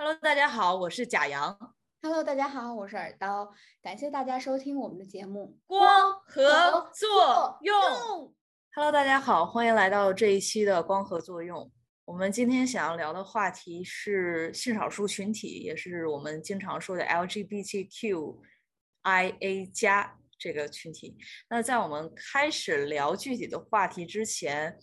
Hello，大家好，我是贾阳。Hello，大家好，我是耳刀，感谢大家收听我们的节目。光合作作用。Hello，大家好，欢迎来到这一期的光合作用。我们今天想要聊的话题是性少数群体，也是我们经常说的 LGBTQIA 加这个群体。那在我们开始聊具体的话题之前，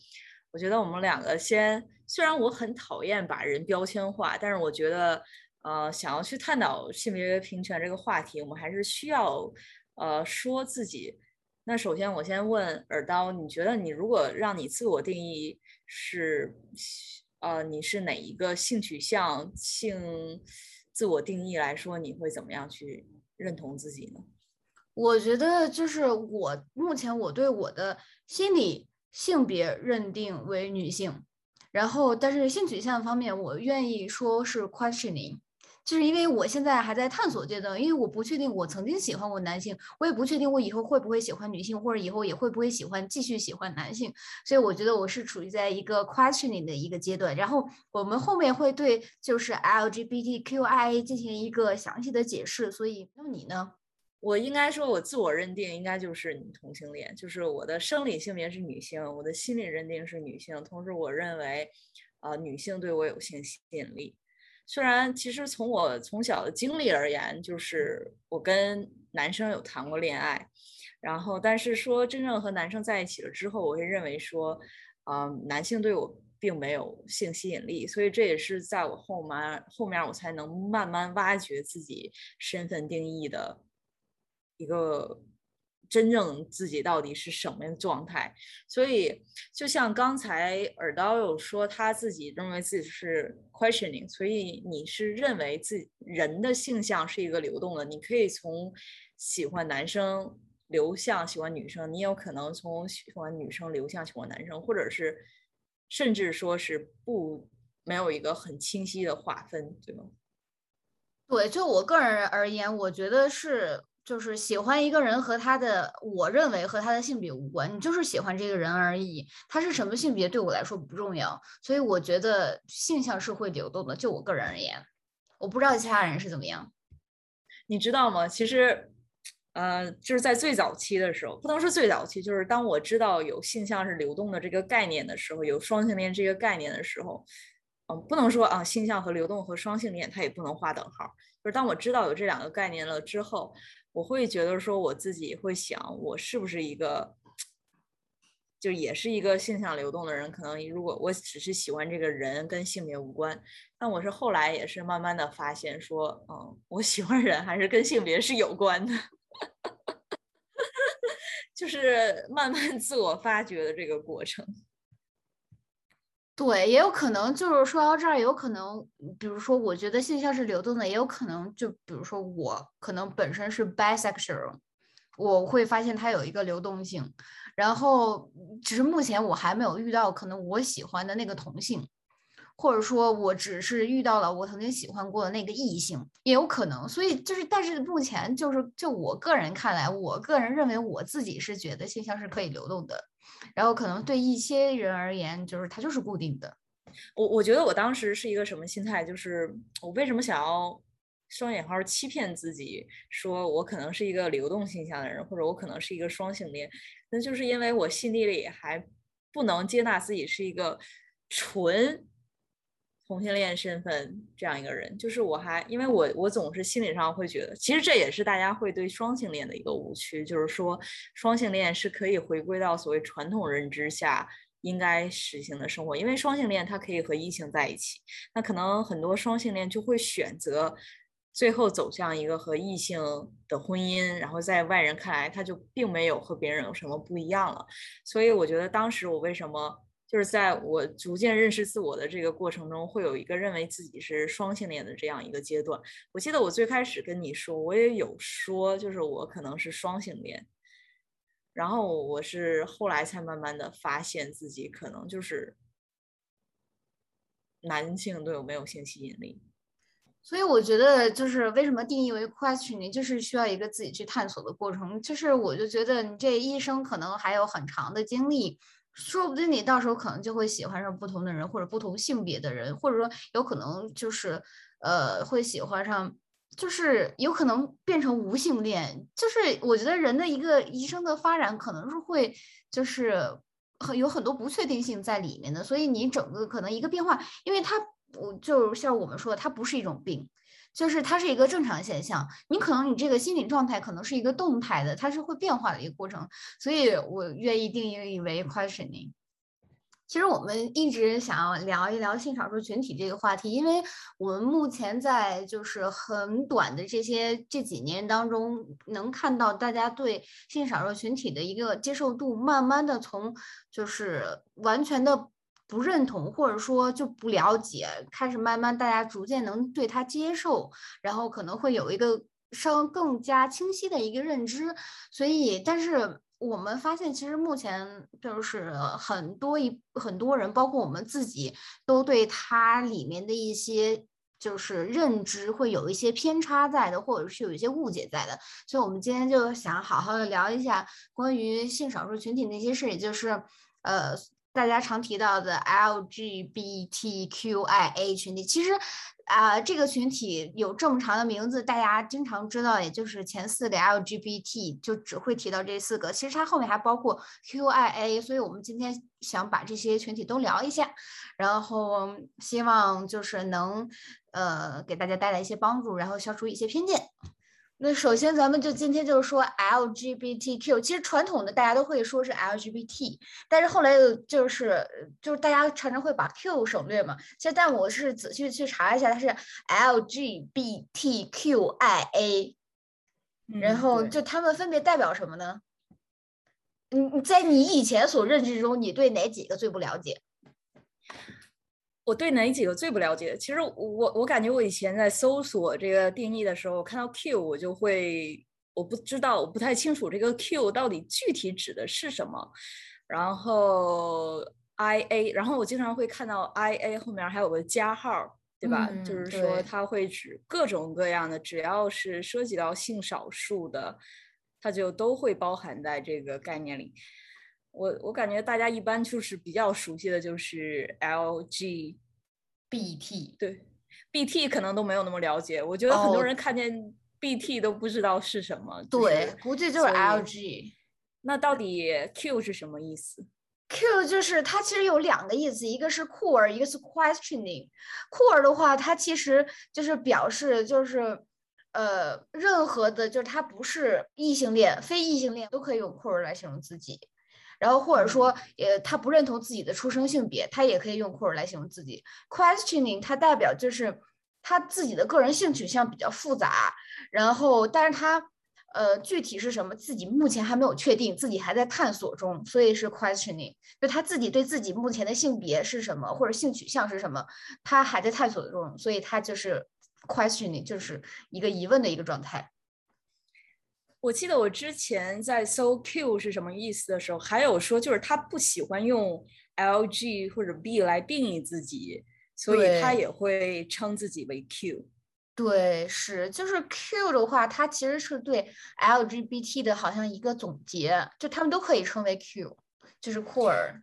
我觉得我们两个先，虽然我很讨厌把人标签化，但是我觉得，呃，想要去探讨性别平权这个话题，我们还是需要，呃，说自己。那首先，我先问耳刀，你觉得你如果让你自我定义是，呃，你是哪一个性取向、性自我定义来说，你会怎么样去认同自己呢？我觉得就是我目前我对我的心理性别认定为女性，然后但是性取向方面，我愿意说是 questioning。就是因为我现在还在探索阶段，因为我不确定我曾经喜欢过男性，我也不确定我以后会不会喜欢女性，或者以后也会不会喜欢继续喜欢男性，所以我觉得我是处于在一个 questioning 的一个阶段。然后我们后面会对就是 LGBTQIA 进行一个详细的解释。所以，那你呢？我应该说，我自我认定应该就是女同性恋，就是我的生理性别是女性，我的心理认定是女性，同时我认为，呃，女性对我有性吸引力。虽然其实从我从小的经历而言，就是我跟男生有谈过恋爱，然后但是说真正和男生在一起了之后，我会认为说，嗯、呃，男性对我并没有性吸引力，所以这也是在我后面后面我才能慢慢挖掘自己身份定义的一个。真正自己到底是什么样的状态？所以，就像刚才耳刀有说，他自己认为自己是 questioning，所以你是认为自人的性向是一个流动的，你可以从喜欢男生流向喜欢女生，你有可能从喜欢女生流向喜欢男生，或者是甚至说是不没有一个很清晰的划分，对吗？对，就我个人而言，我觉得是。就是喜欢一个人和他的，我认为和他的性别无关，你就是喜欢这个人而已。他是什么性别对我来说不重要，所以我觉得性向是会流动的。就我个人而言，我不知道其他人是怎么样。你知道吗？其实，呃，就是在最早期的时候，不能说最早期，就是当我知道有性向是流动的这个概念的时候，有双性恋这个概念的时候，嗯、不能说啊，性向和流动和双性恋它也不能划等号。就是当我知道有这两个概念了之后。我会觉得说我自己会想，我是不是一个，就也是一个性向流动的人？可能如果我只是喜欢这个人，跟性别无关。但我是后来也是慢慢的发现说，嗯，我喜欢人还是跟性别是有关的，就是慢慢自我发掘的这个过程。对，也有可能就是说到这儿，有可能，比如说，我觉得性向是流动的，也有可能，就比如说我可能本身是 bisexual，我会发现它有一个流动性，然后只是目前我还没有遇到可能我喜欢的那个同性，或者说我只是遇到了我曾经喜欢过的那个异性，也有可能。所以就是，但是目前就是就我个人看来，我个人认为我自己是觉得性向是可以流动的。然后可能对一些人而言，就是它就是固定的。我我觉得我当时是一个什么心态？就是我为什么想要双引号欺骗自己，说我可能是一个流动性向的人，或者我可能是一个双性恋？那就是因为我心底里还不能接纳自己是一个纯同性恋身份这样一个人。就是我还因为我我总是心理上会觉得，其实这也是大家会对双性恋的一个误区，就是说双性恋是可以回归到所谓传统认知下应该实行的生活，因为双性恋它可以和异性在一起，那可能很多双性恋就会选择最后走向一个和异性的婚姻，然后在外人看来他就并没有和别人有什么不一样了，所以我觉得当时我为什么。就是在我逐渐认识自我的这个过程中，会有一个认为自己是双性恋的这样一个阶段。我记得我最开始跟你说，我也有说，就是我可能是双性恋。然后我是后来才慢慢的发现自己可能就是男性对我没有性吸引力。所以我觉得，就是为什么定义为 questioning，就是需要一个自己去探索的过程。就是我就觉得你这一生可能还有很长的经历。说不定你到时候可能就会喜欢上不同的人，或者不同性别的人，或者说有可能就是，呃会喜欢上，就是有可能变成无性恋。就是我觉得人的一个一生的发展可能是会就是很有很多不确定性在里面的，所以你整个可能一个变化，因为它我就像我们说的，它不是一种病。就是它是一个正常现象，你可能你这个心理状态可能是一个动态的，它是会变化的一个过程，所以我愿意定义为 questioning。其实我们一直想要聊一聊性少数群体这个话题，因为我们目前在就是很短的这些这几年当中，能看到大家对性少数群体的一个接受度，慢慢的从就是完全的。不认同，或者说就不了解，开始慢慢大家逐渐能对他接受，然后可能会有一个稍更加清晰的一个认知。所以，但是我们发现，其实目前就是很多一很多人，包括我们自己，都对它里面的一些就是认知会有一些偏差在的，或者是有一些误解在的。所以，我们今天就想好好的聊一下关于性少数群体那些事，也就是呃。大家常提到的 LGBTQIA 群体，其实啊，这个群体有这么长的名字，大家经常知道，也就是前四个 LGBT，就只会提到这四个。其实它后面还包括 QIA，所以我们今天想把这些群体都聊一下，然后希望就是能呃给大家带来一些帮助，然后消除一些偏见。那首先，咱们就今天就是说 LGBTQ，其实传统的大家都会说是 LGBT，但是后来又就是就是大家常常会把 Q 省略嘛。其实，但我是仔细去查一下，它是 LGBTQIA，然后就他们分别代表什么呢？你你在你以前所认知中，你对哪几个最不了解？我对哪几个最不了解？其实我我感觉我以前在搜索这个定义的时候，看到 Q 我就会我不知道我不太清楚这个 Q 到底具体指的是什么。然后 IA，然后我经常会看到 IA 后面还有个加号，对吧？就是说它会指各种各样的，只要是涉及到性少数的，它就都会包含在这个概念里。我我感觉大家一般就是比较熟悉的就是 LGBT，对，BT 可能都没有那么了解。我觉得很多人看见 BT 都不知道是什么。对，估计就是 LG。那到底 Q 是什么意思？Q 就是它其实有两个意思，一个是酷儿，一个是 questioning。酷儿的话，它其实就是表示就是呃，任何的，就是它不是异性恋、非异性恋都可以用酷儿来形容自己。然后或者说，呃，他不认同自己的出生性别，他也可以用 queer 来形容自己。questioning 它代表就是他自己的个人性取向比较复杂，然后但是他呃具体是什么，自己目前还没有确定，自己还在探索中，所以是 questioning。就他自己对自己目前的性别是什么或者性取向是什么，他还在探索中，所以他就是 questioning，就是一个疑问的一个状态。我记得我之前在搜 Q 是什么意思的时候，还有说就是他不喜欢用 LG 或者 B 来定义自己，所以他也会称自己为 Q。对，是就是 Q 的话，它其实是对 LGBT 的好像一个总结，就他们都可以称为 Q，就是酷儿，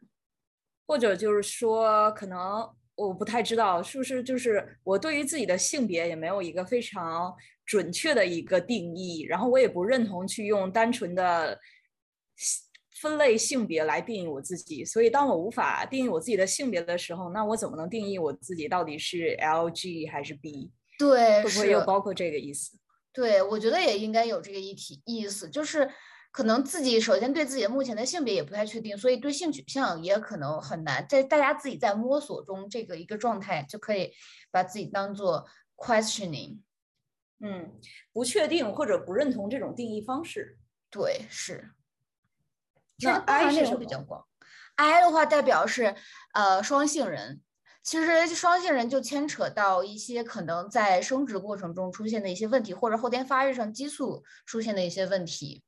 或者就是说可能。我不太知道是不是就是我对于自己的性别也没有一个非常准确的一个定义，然后我也不认同去用单纯的分类性别来定义我自己，所以当我无法定义我自己的性别的时候，那我怎么能定义我自己到底是 L G 还是 B？对，会不会又包括这个意思？对，我觉得也应该有这个议题意思，就是。可能自己首先对自己的目前的性别也不太确定，所以对性取向也可能很难，在大家自己在摸索中这个一个状态，就可以把自己当做 questioning，嗯，不确定或者不认同这种定义方式。对，是。那 I 是比较广，I 的话代表是呃双性人，其实双性人就牵扯到一些可能在生殖过程中出现的一些问题，或者后天发育上激素出现的一些问题。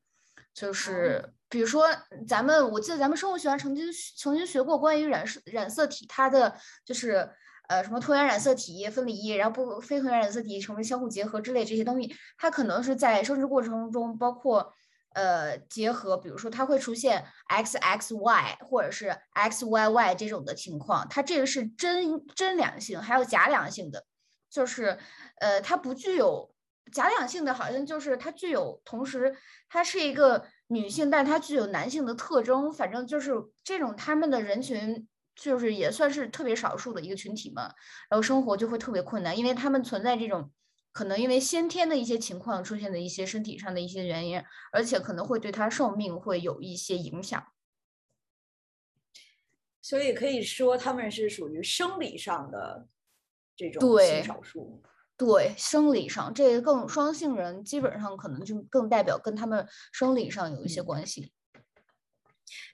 就是比如说，咱们我记得咱们生物学上曾经曾经学过关于染色染色体，它的就是呃什么脱原染色体分离，然后不非同源染色体成为相互结合之类这些东西，它可能是在生殖过程中包括呃结合，比如说它会出现 X X Y 或者是 X Y Y 这种的情况，它这个是真真良性，还有假良性的。就是呃，它不具有假两性的，好像就是它具有同时它是一个女性，但它具有男性的特征。反正就是这种他们的人群，就是也算是特别少数的一个群体嘛。然后生活就会特别困难，因为他们存在这种。可能因为先天的一些情况出现的一些身体上的一些原因，而且可能会对他寿命会有一些影响，所以可以说他们是属于生理上的这种性少数。对，生理上这个更双性人基本上可能就更代表跟他们生理上有一些关系。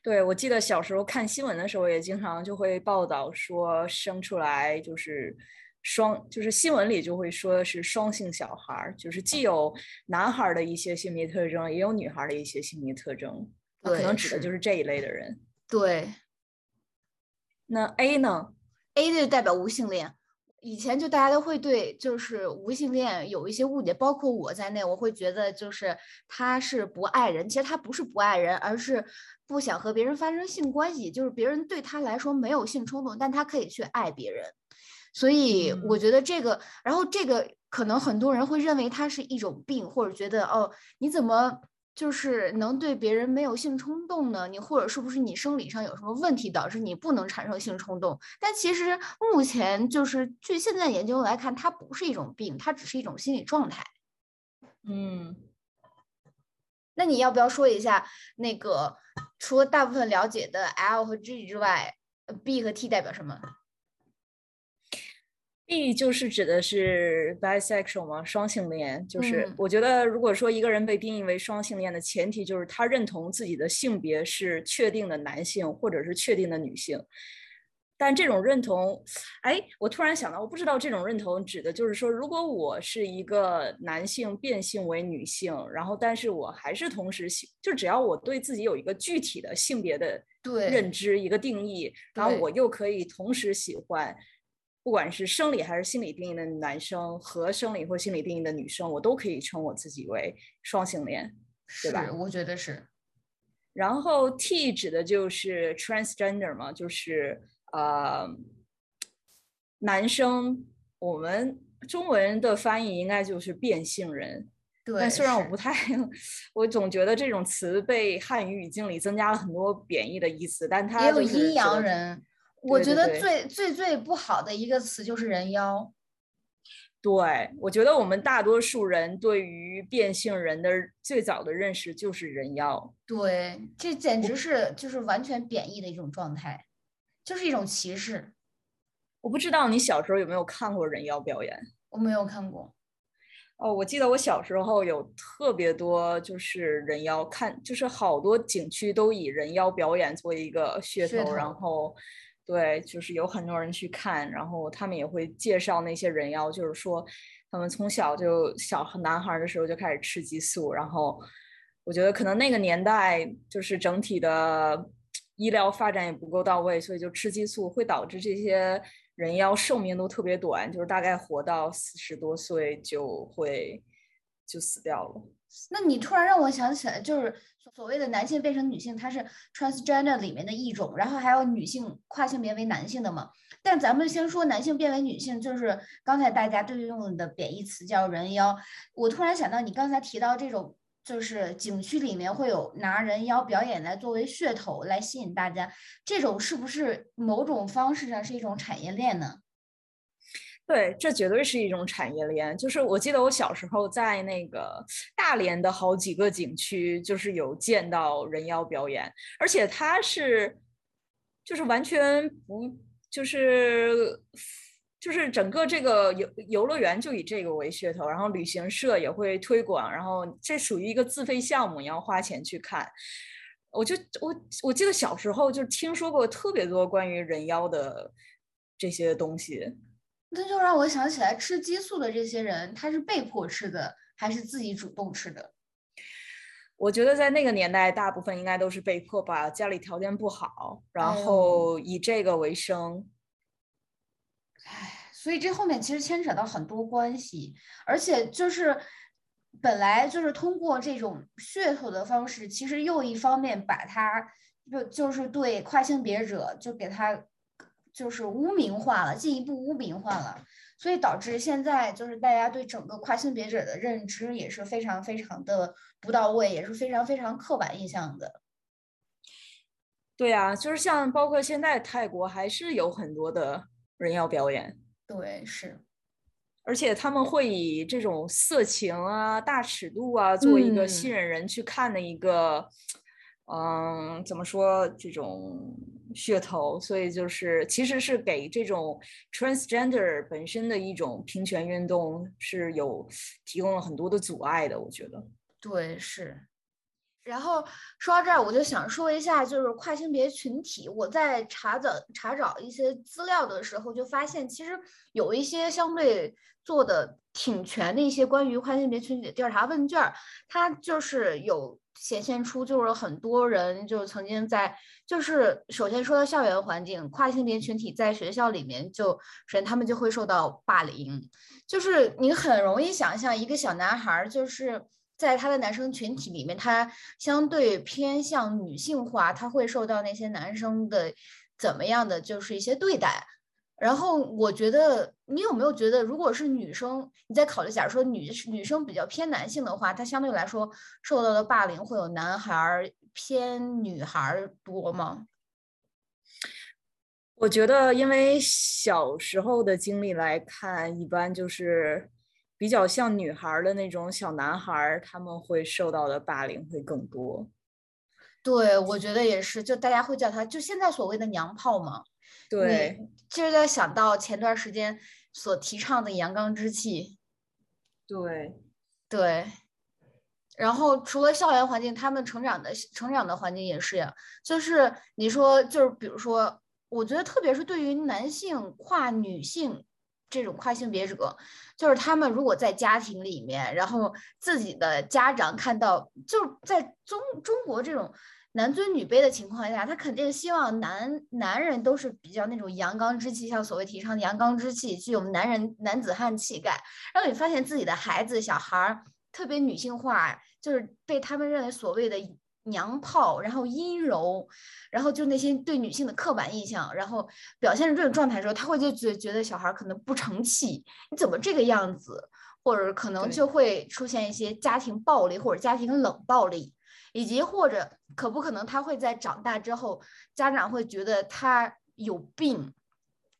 对，我记得小时候看新闻的时候也经常就会报道说生出来就是。双就是新闻里就会说是双性小孩，就是既有男孩的一些性别特征，也有女孩的一些性别特征，可能指的就是这一类的人。对。那 A 呢？A 就代表无性恋。以前就大家都会对就是无性恋有一些误解，包括我在内，我会觉得就是他是不爱人，其实他不是不爱人，而是不想和别人发生性关系，就是别人对他来说没有性冲动，但他可以去爱别人。所以我觉得这个，然后这个可能很多人会认为它是一种病，或者觉得哦，你怎么就是能对别人没有性冲动呢？你或者是不是你生理上有什么问题导致你不能产生性冲动？但其实目前就是据现在研究来看，它不是一种病，它只是一种心理状态。嗯，那你要不要说一下那个除了大部分了解的 L 和 G 之外，B 和 T 代表什么？B 就是指的是 bisexual 吗？双性恋，就是我觉得，如果说一个人被定义为双性恋的前提，就是他认同自己的性别是确定的男性或者是确定的女性。但这种认同，哎，我突然想到，我不知道这种认同指的就是说，如果我是一个男性变性为女性，然后但是我还是同时性，就只要我对自己有一个具体的性别的认知一个定义，然后我又可以同时喜欢。不管是生理还是心理定义的男生和生理或心理定义的女生，我都可以称我自己为双性恋，对吧？我觉得是。然后 T 指的就是 transgender 嘛，就是呃，男生。我们中文的翻译应该就是变性人。对。但虽然我不太，我总觉得这种词被汉语语境里增加了很多贬义的意思，但它也有阴阳人。我觉得最最最不好的一个词就是人妖。对，我觉得我们大多数人对于变性人的最早的认识就是人妖。对，这简直是就是完全贬义的一种状态，就是一种歧视。我不知道你小时候有没有看过人妖表演？我没有看过。哦，我记得我小时候有特别多就是人妖看，就是好多景区都以人妖表演作为一个噱头，然后。对，就是有很多人去看，然后他们也会介绍那些人妖，就是说他们从小就小男孩的时候就开始吃激素，然后我觉得可能那个年代就是整体的医疗发展也不够到位，所以就吃激素会导致这些人妖寿命都特别短，就是大概活到四十多岁就会就死掉了。那你突然让我想起来，就是。所谓的男性变成女性，它是 transgender 里面的一种，然后还有女性跨性别为男性的嘛。但咱们先说男性变为女性，就是刚才大家对用的贬义词叫人妖。我突然想到，你刚才提到这种，就是景区里面会有拿人妖表演来作为噱头来吸引大家，这种是不是某种方式上是一种产业链呢？对，这绝对是一种产业链。就是我记得我小时候在那个大连的好几个景区，就是有见到人妖表演，而且它是，就是完全不，就是就是整个这个游游乐园就以这个为噱头，然后旅行社也会推广，然后这属于一个自费项目，你要花钱去看。我就我我记得小时候就听说过特别多关于人妖的这些东西。那就让我想起来，吃激素的这些人，他是被迫吃的，还是自己主动吃的？我觉得在那个年代，大部分应该都是被迫吧，家里条件不好，然后以这个为生。哎，所以这后面其实牵扯到很多关系，而且就是本来就是通过这种噱头的方式，其实又一方面把他就就是对跨性别者就给他。就是污名化了，进一步污名化了。所以导致现在就是大家对整个跨性别者的认知也是非常非常的不到位，也是非常非常刻板印象的。对啊，就是像包括现在泰国还是有很多的人要表演，对，是，而且他们会以这种色情啊、大尺度啊作为一个吸嗯引人去看的一个，嗯，嗯怎么说这种噱头，所以就是其实是给这种 transgender 本身的一种平权运动是有提供了很多的阻碍的，我觉得。对，是。然后说到这儿，我就想说一下，就是跨性别群体。我在查找查找一些资料的时候，就发现其实有一些相对做的挺全的一些关于跨性别群体的调查问卷，它就是有显现出，就是很多人就曾经在，就是首先说到校园环境，跨性别群体在学校里面就，首先他们就会受到霸凌，就是你很容易想象一个小男孩就是。在他的男生群体里面，他相对偏向女性化，他会受到那些男生的怎么样的就是一些对待。然后我觉得，你有没有觉得，如果是女生，你在考虑，假如说女女生比较偏男性的话，她相对来说受到的霸凌会有男孩偏女孩多吗？我觉得，因为小时候的经历来看，一般就是比较像女孩的那种小男孩，他们会受到的霸凌会更多。对，我觉得也是，就大家会叫他，就现在所谓的娘炮嘛。对，你就是在想到前段时间所提倡的阳刚之气，对，对。然后除了校园环境，他们成长的成长的环境也是呀。就是你说，就是比如说，我觉得特别是对于男性跨女性这种跨性别者，就是他们如果在家庭里面，然后自己的家长看到，就在中中国这种男尊女卑的情况下，他肯定希望男男人都是比较那种阳刚之气，像所谓提倡的阳刚之气，具有男人男子汉气概。然后你发现自己的孩子小孩特别女性化，就是被他们认为所谓的娘炮，然后阴柔，然后就那些对女性的刻板印象，然后表现出这种状态的时候，他会就觉觉得小孩儿可能不成器，你怎么这个样子？或者可能就会出现一些家庭暴力或者家庭冷暴力，以及或者可不可能他会在长大之后，家长会觉得他有病，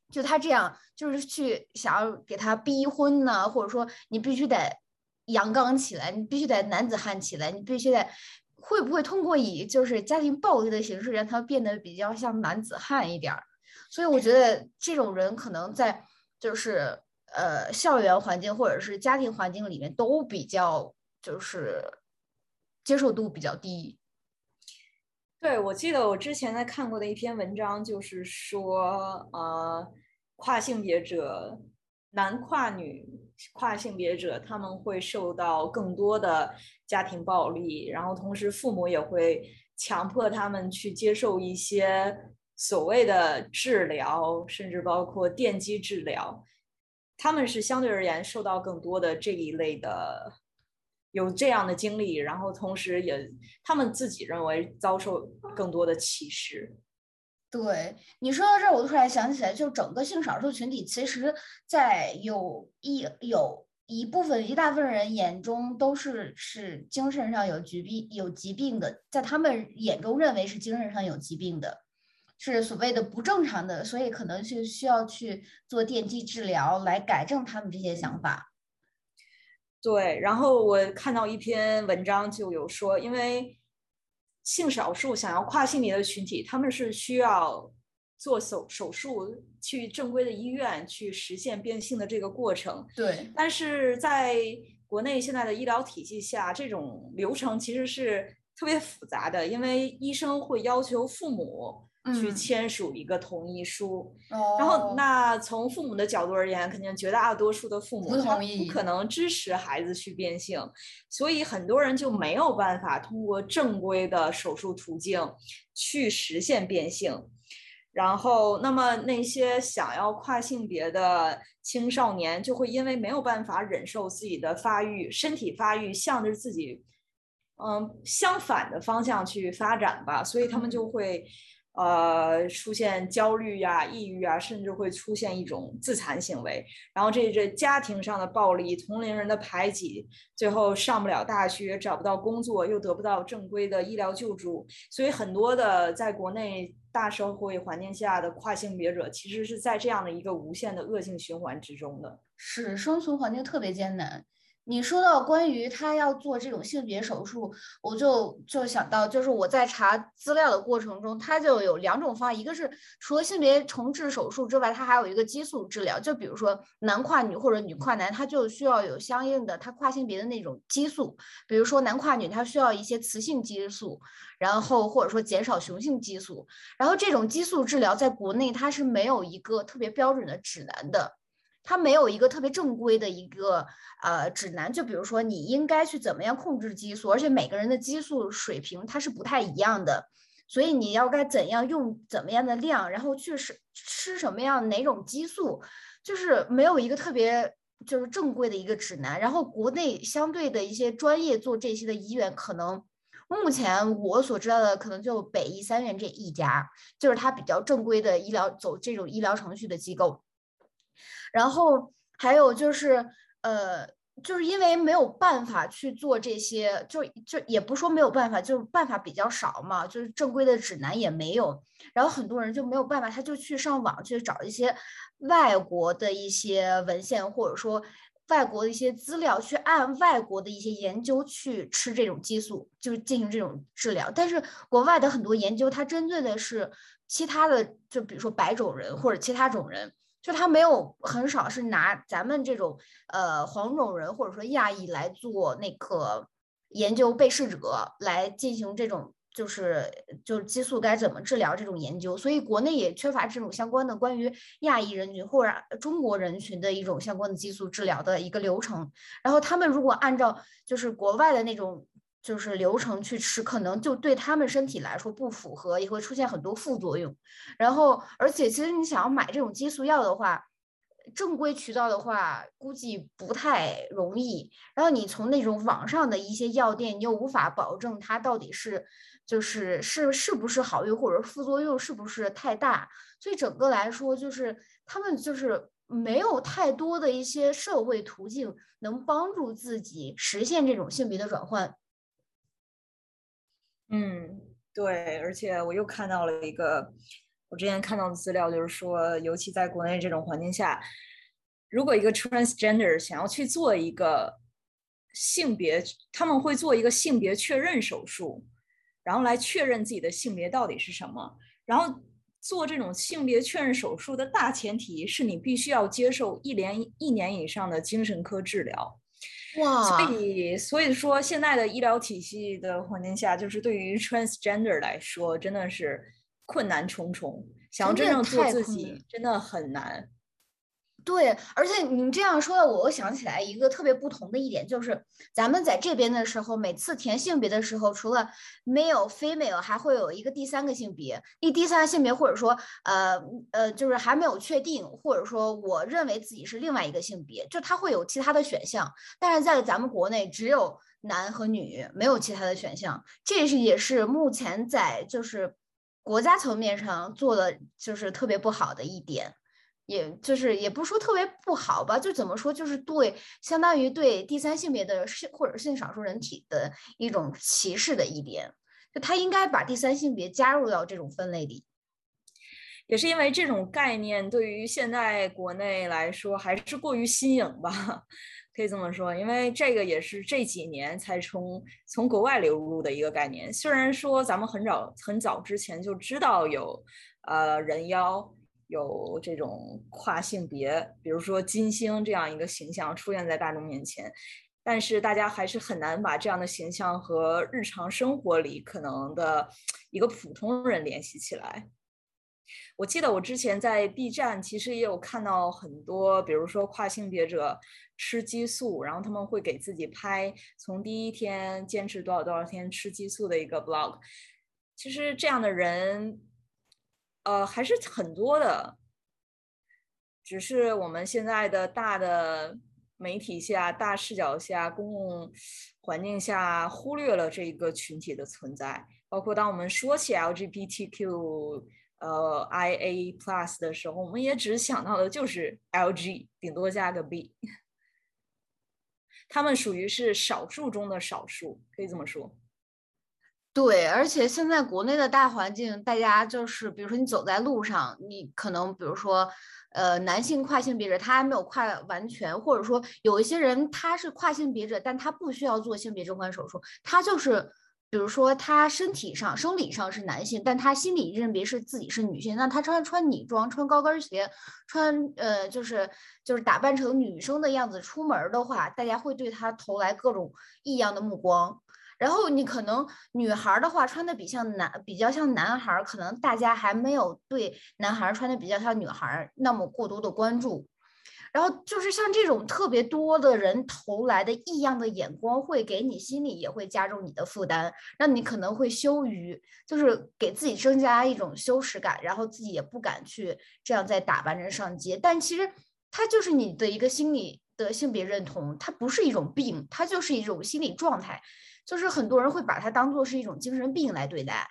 就他这样就是去想要给他逼婚呢，或者说你必须得阳刚起来，你必须得男子汉起来，你必须得会不会通过以就是家庭暴力的形式让他变得比较像男子汉一点儿？所以我觉得这种人可能在就是呃校园环境或者是家庭环境里面都比较就是接受度比较低。对，我记得我之前在看过的一篇文章，就是说，呃，跨性别者，男跨女跨性别者，他们会受到更多的家庭暴力，然后同时父母也会强迫他们去接受一些所谓的治疗，甚至包括电击治疗，他们是相对而言受到更多的这一类的。有这样的经历，然后同时也他们自己认为遭受更多的歧视。对你说到这儿，我突然想起来，就整个性少数群体，其实，在有一有一部分一大部分人眼中都是是精神上有疾病有疾病的，在他们眼中认为是精神上有疾病的，是所谓的不正常的，所以可能是需要去做电击治疗来改正他们这些想法。对，然后我看到一篇文章就有说，因为性少数想要跨性别的群体，他们是需要做手手术，去正规的医院去实现变性的这个过程。对，但是在国内现在的医疗体系下，这种流程其实是特别复杂的，因为医生会要求父母去嗯签署一个同意书。哦，然后，那从父母的角度而言，肯定绝大多数的父母不他同意不可能支持孩子去变性，所以很多人就没有办法通过正规的手术途径去实现变性。然后，那么那些想要跨性别的青少年，就会因为没有办法忍受自己的发育，身体发育向着自己，嗯，相反的方向去发展吧，所以他们就会呃，出现焦虑呀、抑郁啊，甚至会出现一种自残行为。然后这这家庭上的暴力、同龄人的排挤，最后上不了大学、找不到工作，又得不到正规的医疗救助。所以很多的在国内大社会环境下的跨性别者，其实是在这样的一个无限的恶性循环之中的。是生存环境特别艰难。你说到关于他要做这种性别手术，我就就想到，就是我在查资料的过程中，他就有两种方案，一个是除了性别重置手术之外，他还有一个激素治疗，就比如说男跨女或者女跨男，他就需要有相应的他跨性别的那种激素，比如说男跨女他需要一些雌性激素，然后或者说减少雄性激素，然后这种激素治疗在国内它是没有一个特别标准的指南的。它没有一个特别正规的一个呃指南，就比如说你应该去怎么样控制激素，而且每个人的激素水平它是不太一样的，所以你要该怎样用怎么样的量，然后去吃吃什么样哪种激素，就是没有一个特别就是正规的一个指南。然后国内相对的一些专业做这些的医院，可能目前我所知道的可能就北医三院这一家，就是它比较正规的医疗走这种医疗程序的机构。然后还有就是，呃，就是因为没有办法去做这些，就就也不说没有办法，就是办法比较少嘛，就是正规的指南也没有。然后很多人就没有办法，他就去上网去找一些外国的一些文献，或者说外国的一些资料，去按外国的一些研究去吃这种激素，就是进行这种治疗。但是国外的很多研究，它针对的是其他的，就比如说白种人或者其他种人。就他没有很少是拿咱们这种呃黄种人或者说亚裔来做那个研究被试者来进行这种就是就是激素该怎么治疗这种研究，所以国内也缺乏这种相关的关于亚裔人群或者中国人群的一种相关的激素治疗的一个流程。然后他们如果按照就是国外的那种。就是流程去吃，可能就对他们身体来说不符合，也会出现很多副作用。然后，而且其实你想要买这种激素药的话，正规渠道的话估计不太容易。然后你从那种网上的一些药店，你又无法保证它到底是就是是是不是好用，或者副作用是不是太大。所以整个来说，就是他们就是没有太多的一些社会途径能帮助自己实现这种性别的转换。嗯，对，而且我又看到了一个我之前看到的资料，就是说，尤其在国内这种环境下，如果一个 transgender 想要去做一个性别，他们会做一个性别确认手术，然后来确认自己的性别到底是什么。然后做这种性别确认手术的大前提是你必须要接受一年一年以上的精神科治疗。哇，所以所以说，现在的医疗体系的环境下，就是对于 transgender 来说，真的是困难重重，想要真正做自己，真的很难。对，而且你这样说的，我又想起来一个特别不同的一点，就是咱们在这边的时候，每次填性别的时候，除了 male、female，还会有一个第三个性别。那第三个性别，或者说，呃呃，就是还没有确定，或者说我认为自己是另外一个性别，就它会有其他的选项。但是在咱们国内，只有男和女，没有其他的选项。这是也是目前在就是国家层面上做的就是特别不好的一点。也就是也不说特别不好吧，就怎么说，就是对相当于对第三性别的性或者性少数人体的一种歧视的一点，就他应该把第三性别加入到这种分类里。也是因为这种概念对于现在国内来说还是过于新颖吧，可以这么说，因为这个也是这几年才从从国外流入的一个概念。虽然说咱们很早很早之前就知道有呃人妖。有这种跨性别，比如说金星这样一个形象出现在大众面前，但是大家还是很难把这样的形象和日常生活里可能的一个普通人联系起来。我记得我之前在 B 站其实也有看到很多，比如说跨性别者吃激素，然后他们会给自己拍从第一天坚持多少多少天吃激素的一个 vlog。其实这样的人。呃，还是很多的，只是我们现在的大的媒体下、大视角下、公共环境下忽略了这一个群体的存在。包括当我们说起 LGBTQ 呃 IA Plus 的时候，我们也只想到的就是 LG，顶多加个 B。他们属于是少数中的少数，可以这么说。对，而且现在国内的大环境，大家就是，比如说你走在路上，你可能比如说，呃，男性跨性别者他还没有跨完全，或者说有一些人他是跨性别者，但他不需要做性别置换手术，他就是，比如说他身体上生理上是男性，但他心理认为是自己是女性，那他穿穿女装、穿高跟鞋、穿呃就是就是打扮成女生的样子出门的话，大家会对他投来各种异样的目光。然后你可能女孩的话穿的比像男比较像男孩，可能大家还没有对男孩穿的比较像女孩那么过多的关注。然后就是像这种特别多的人投来的异样的眼光，会给你心里也会加重你的负担，让你可能会羞于，就是给自己增加一种羞耻感，然后自己也不敢去这样再打扮着上街。但其实它就是你的一个心理的性别认同，它不是一种病，它就是一种心理状态。就是很多人会把它当做是一种精神病来对待，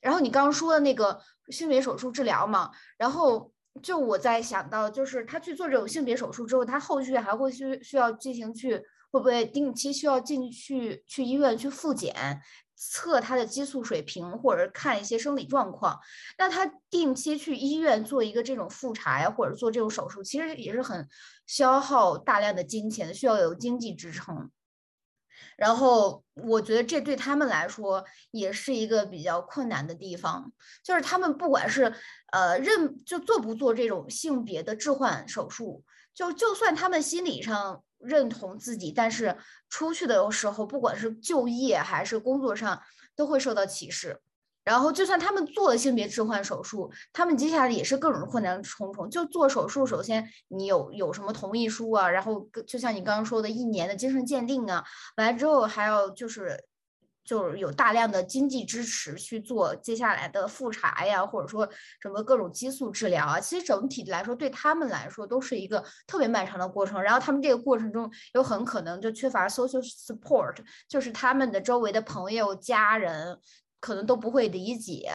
然后你刚刚说的那个性别手术治疗嘛，然后就我在想到，就是他去做这种性别手术之后，他后续还会需需要进行去会不会定期需要进去去医院去复检，测他的激素水平或者看一些生理状况。那他定期去医院做一个这种复查呀，或者做这种手术，其实也是很消耗大量的金钱，需要有经济支撑。然后我觉得这对他们来说也是一个比较困难的地方，就是他们不管是呃认就做不做这种性别的置换手术，就就算他们心理上认同自己，但是出去的时候，不管是就业还是工作上，都会受到歧视。然后，就算他们做了性别置换手术，他们接下来也是各种困难重重。就做手术，首先你有有什么同意书啊？然后就像你刚刚说的，一年的精神鉴定啊，完了之后还要就是就是有大量的经济支持去做接下来的复查呀，或者说什么各种激素治疗啊。其实整体来说，对他们来说都是一个特别漫长的过程。然后他们这个过程中有很可能就缺乏 social support，就是他们的周围的朋友、家人。可能都不会理解，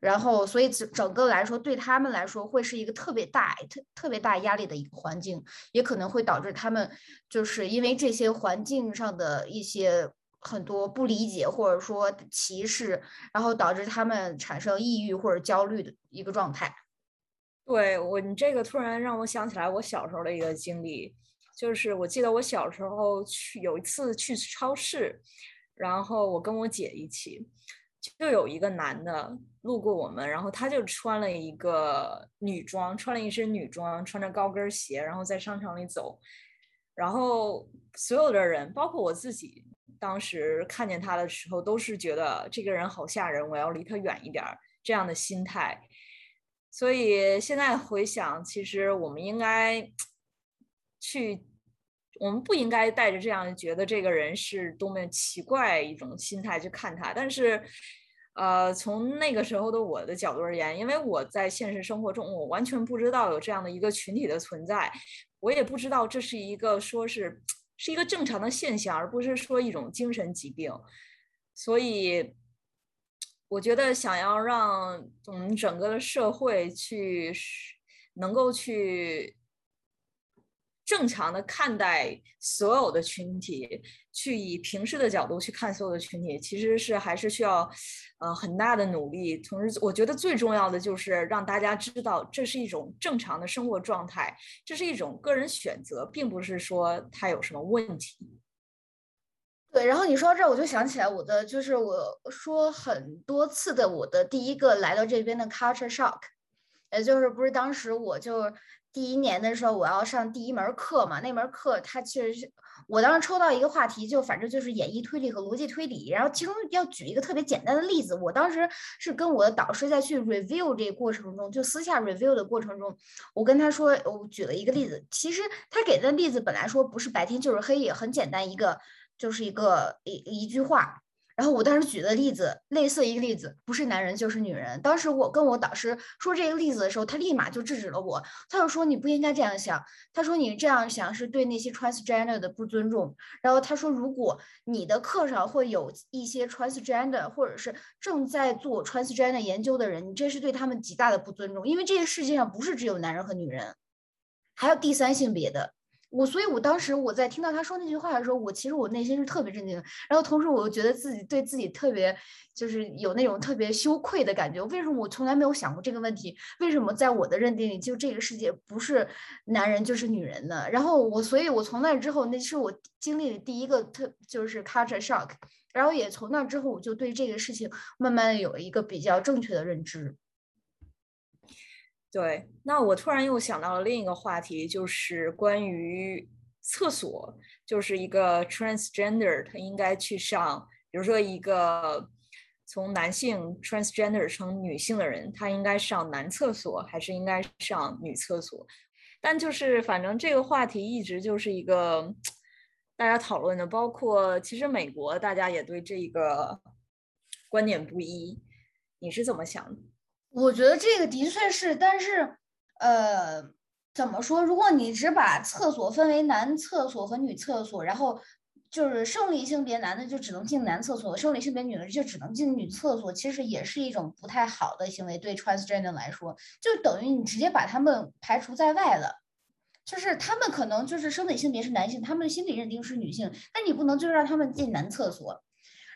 然后所以整整个来说，对他们来说会是一个特别大、特特别大压力的一个环境，也可能会导致他们就是因为这些环境上的一些很多不理解或者说歧视，然后导致他们产生抑郁或者焦虑的一个状态。对我，你这个突然让我想起来我小时候的一个经历，就是我记得我小时候去有一次去超市，然后我跟我姐一起。就有一个男的路过我们，然后他就穿了一个女装，穿了一身女装，穿着高跟鞋，然后在商场里走。然后所有的人，包括我自己，当时看见他的时候，都是觉得这个人好吓人，我要离他远一点这样的心态。所以现在回想，其实我们应该去，我们不应该带着这样觉得这个人是多么奇怪一种心态去看他，但是。呃，从那个时候的我的角度而言，因为我在现实生活中，我完全不知道有这样的一个群体的存在，我也不知道这是一个说是是一个正常的现象，而不是说一种精神疾病。所以，我觉得想要让我们整个的社会去能够去。正常的看待所有的群体，去以平视的角度去看所有的群体，其实是还是需要，呃，很大的努力。同时，我觉得最重要的就是让大家知道，这是一种正常的生活状态，这是一种个人选择，并不是说他有什么问题。对，然后你说到这儿，我就想起来我的，就是我说很多次的我的第一个来到这边的 culture shock，也就是不是当时我就。第一年的时候，我要上第一门课嘛，那门课它其实是我当时抽到一个话题，就反正就是演绎推理和逻辑推理，然后其中要举一个特别简单的例子。我当时是跟我的导师在去 review 这个过程中，就私下 review 的过程中，我跟他说，我举了一个例子。其实他给的例子本来说不是白天就是黑夜，很简单一个，就是一个一一句话。然后我当时举的例子，类似一个例子，不是男人就是女人。当时我跟我导师说这个例子的时候，他立马就制止了我。他就说你不应该这样想，他说你这样想是对那些 transgender 的不尊重。然后他说，如果你的课上会有一些 transgender 或者是正在做 transgender 研究的人，你这是对他们极大的不尊重，因为这个世界上不是只有男人和女人，还有第三性别的。我所以，我当时我在听到他说那句话的时候，我其实我内心是特别震惊的。然后同时，我又觉得自己对自己特别，就是有那种特别羞愧的感觉。为什么我从来没有想过这个问题？为什么在我的认定里，就这个世界不是男人就是女人呢？然后我，所以我从那之后，那是我经历的第一个特就是 culture shock。然后也从那之后，我就对这个事情慢慢有一个比较正确的认知。对，那我突然又想到了另一个话题，就是关于厕所，就是一个 transgender 他应该去上，比如说一个从男性 transgender 成女性的人，他应该上男厕所还是应该上女厕所？但就是反正这个话题一直就是一个大家讨论的，包括其实美国大家也对这个观点不一，你是怎么想的？我觉得这个的确是，但是，呃，怎么说？如果你只把厕所分为男厕所和女厕所，然后就是生理性别男的就只能进男厕所，生理性别女的就只能进女厕所，其实也是一种不太好的行为。对 transgender 来说，就等于你直接把他们排除在外了。就是他们可能就是生理性别是男性，他们心理认定是女性，但你不能就让他们进男厕所。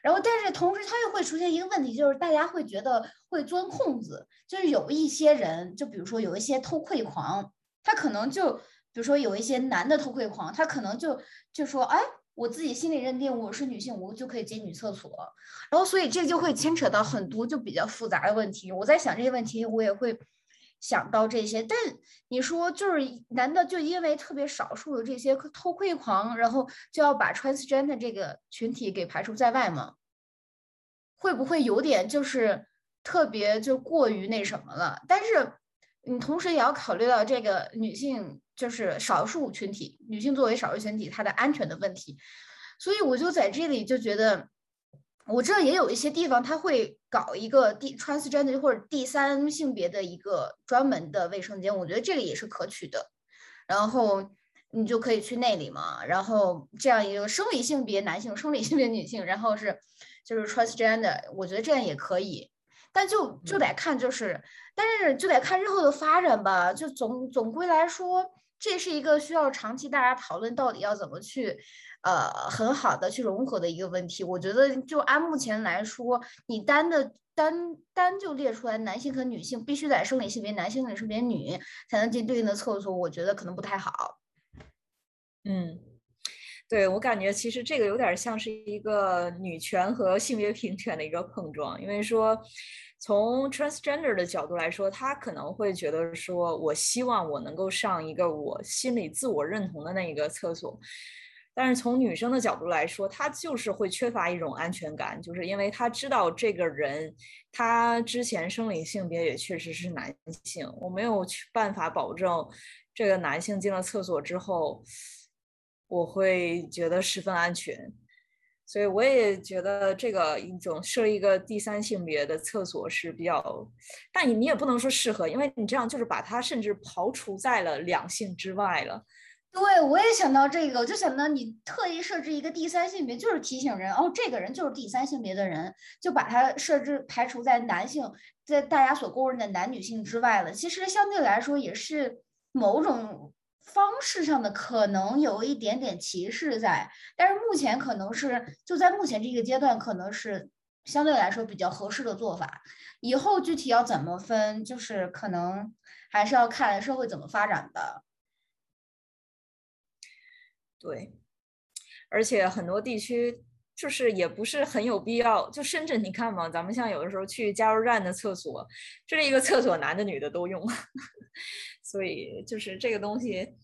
然后，但是同时，它又会出现一个问题，就是大家会觉得会钻空子，就是有一些人，就比如说有一些偷窥狂，他可能就，比如说有一些男的偷窥狂，他可能就就说，哎，我自己心里认定我是女性，我就可以进女厕所。然后，所以这就会牵扯到很多就比较复杂的问题。我在想这些问题，我也会想到这些。但你说，就是难道就因为特别少数的这些偷窥狂，然后就要把 transgender 这个群体给排除在外吗？会不会有点就是特别就过于那什么了？但是你同时也要考虑到这个女性就是少数群体，女性作为少数群体，她的安全的问题。所以我就在这里就觉得，我这也有一些地方他会搞一个第 transgender 或者第三性别的一个专门的卫生间，我觉得这个也是可取的。然后你就可以去那里嘛，然后这样一个生理性别男性、生理性别女性，然后是。就是 transgender，我觉得这样也可以，但就就得看，就是，但是就得看日后的发展吧。就总总归来说，这是一个需要长期大家讨论到底要怎么去，呃，很好的去融合的一个问题。我觉得就按目前来说，你单的单单就列出来男性和女性必须在生理性别男性、生理性别女才能进对应的厕所，我觉得可能不太好。嗯。对我感觉，其实这个有点像是一个女权和性别平权的一个碰撞。因为说，从 transgender 的角度来说，他可能会觉得说，我希望我能够上一个我心里自我认同的那一个厕所。但是从女生的角度来说，她就是会缺乏一种安全感，就是因为她知道这个人，他之前生理性别也确实是男性，我没有去办法保证这个男性进了厕所之后。我会觉得十分安全，所以我也觉得这个一种设一个第三性别的厕所是比较，但你你也不能说适合，因为你这样就是把它甚至刨除在了两性之外了。对，我也想到这个，我就想到你特意设置一个第三性别，就是提醒人哦，这个人就是第三性别的人，就把它设置排除在男性在大家所公认的男女性之外了。其实相对来说也是某种。方式上的可能有一点点歧视在，但是目前可能是就在目前这个阶段，可能是相对来说比较合适的做法。以后具体要怎么分，就是可能还是要看社会怎么发展的。对，而且很多地区就是也不是很有必要。就深圳，你看嘛，咱们像有的时候去加油站的厕所，这一个厕所男的女的都用。所以就是这个东西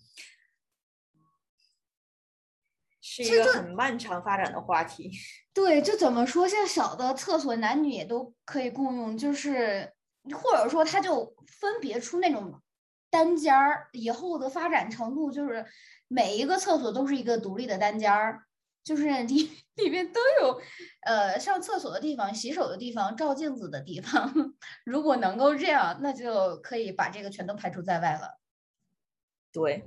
是一个很漫长发展的话题。对，就怎么说，像小的厕所男女也都可以共用，就是或者说他就分别出那种单间儿，以后的发展程度就是每一个厕所都是一个独立的单间儿，就是 里里面都有呃上厕所的地方、洗手的地方、照镜子的地方。如果能够这样，那就可以把这个全都排除在外了。对，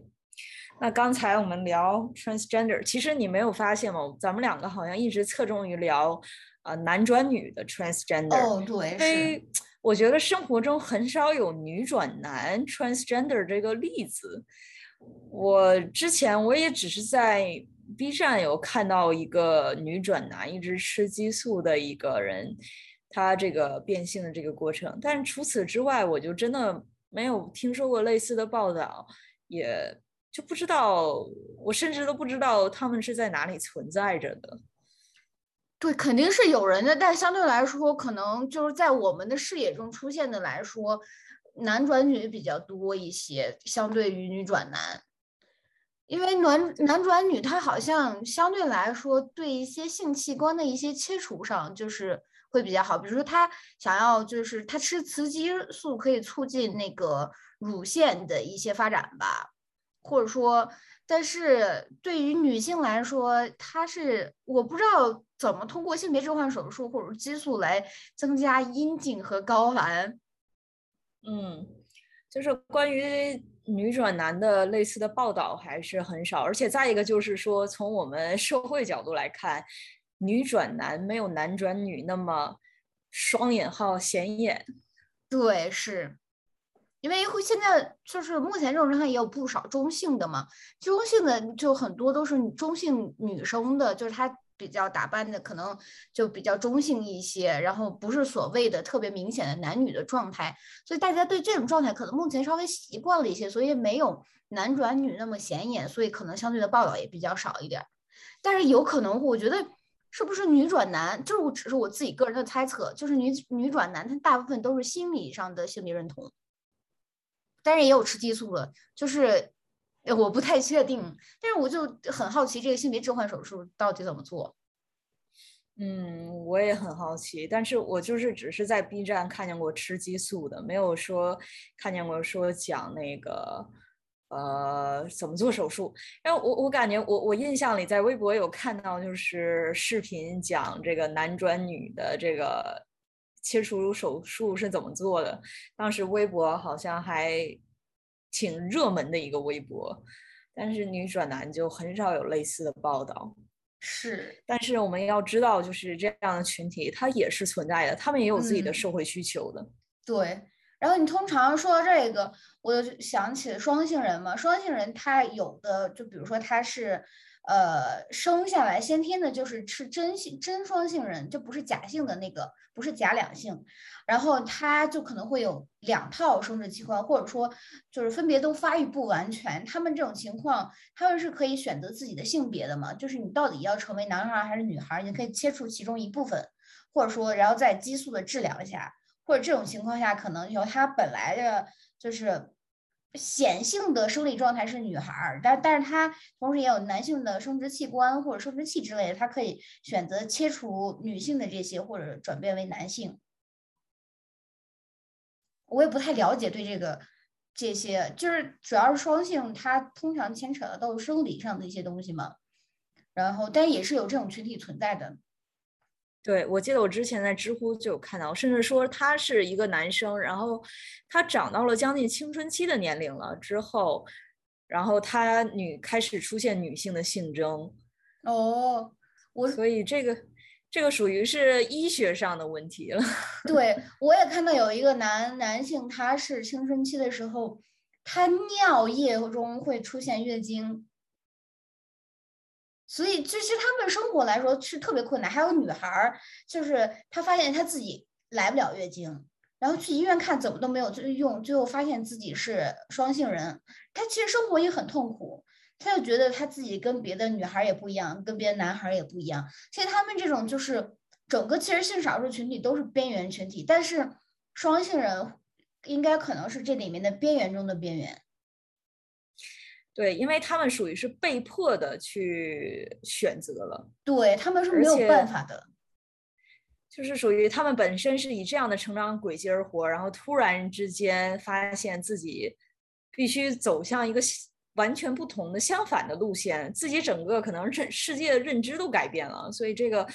那刚才我们聊 transgender，其实你没有发现吗？咱们两个好像一直侧重于聊呃男转女的 transgender。哦，对，是。我觉得生活中很少有女转男 transgender 这个例子。我之前我也只是在 B 站有看到一个女转男一直吃激素的一个人，他这个变性的这个过程。但除此之外，我就真的没有听说过类似的报道，也就不知道，我甚至都不知道他们是在哪里存在着的。对，肯定是有人的，但相对来说，可能就是在我们的视野中出现的来说，男转女比较多一些，相对于女转男。因为男男转女，他好像相对来说对一些性器官的一些切除上，就是会比较好。比如说他想要，就是他吃雌激素可以促进那个乳腺的一些发展吧，或者说。但是对于女性来说，她是我不知道怎么通过性别置换手术或者激素来增加阴茎和睾丸。嗯，就是关于女转男的类似的报道还是很少，而且再一个就是说，从我们社会角度来看，女转男没有男转女那么双引号显眼。对，是。因为会现在就是目前这种状态也有不少中性的嘛，中性的就很多都是中性女生的，就是她比较打扮的可能就比较中性一些，然后不是所谓的特别明显的男女的状态，所以大家对这种状态可能目前稍微习惯了一些，所以没有男转女那么显眼，所以可能相对的报道也比较少一点。但是有可能，我觉得是不是女转男，就是我只是我自己个人的猜测，就是女女转男，他大部分都是心理上的性别认同。但是也有吃激素的，就是我不太确定。但是我就很好奇，这个性别置换手术到底怎么做？嗯，我也很好奇。但是我就是只是在 B 站看见过吃激素的，没有说看见过说讲那个呃怎么做手术。然后我我感觉我我印象里在微博有看到就是视频讲这个男转女的这个。切除手术是怎么做的？当时微博好像还挺热门的一个微博，但是女转男就很少有类似的报道。是，但是我们要知道，就是这样的群体，它也是存在的，他们也有自己的社会需求的。对。然后你通常说到这个，我就想起双性人嘛。双性人他有的，就比如说他是。呃，生下来先天的就是是真性真双性人，就不是假性的那个，不是假两性，然后他就可能会有两套生殖器官，或者说就是分别都发育不完全。他们这种情况，他们是可以选择自己的性别的嘛？就是你到底要成为男孩还是女孩，你可以切除其中一部分，或者说然后再激素的治疗下，或者这种情况下可能有他本来的就是。显性的生理状态是女孩儿，但但是她同时也有男性的生殖器官或者生殖器之类的，她可以选择切除女性的这些或者转变为男性。我也不太了解对这个这些，就是主要是双性，它通常牵扯的都是生理上的一些东西嘛。然后，但也是有这种群体存在的。对，我记得我之前在知乎就有看到，甚至说他是一个男生，然后他长到了将近青春期的年龄了之后，然后他女开始出现女性的性征。哦，我所以这个这个属于是医学上的问题了。对，我也看到有一个男男性，他是青春期的时候，他尿液中会出现月经。所以，其实他们生活来说是特别困难。还有女孩儿，就是她发现她自己来不了月经，然后去医院看，怎么都没有用，最后发现自己是双性人。她其实生活也很痛苦，她就觉得她自己跟别的女孩也不一样，跟别的男孩也不一样。其实他们这种就是整个其实性少数群体都是边缘群体，但是双性人应该可能是这里面的边缘中的边缘。对，因为他们属于是被迫的去选择了，对他们是没有办法的，就是属于他们本身是以这样的成长轨迹而活，然后突然之间发现自己必须走向一个完全不同的相反的路线，自己整个可能认世界的认知都改变了，所以这个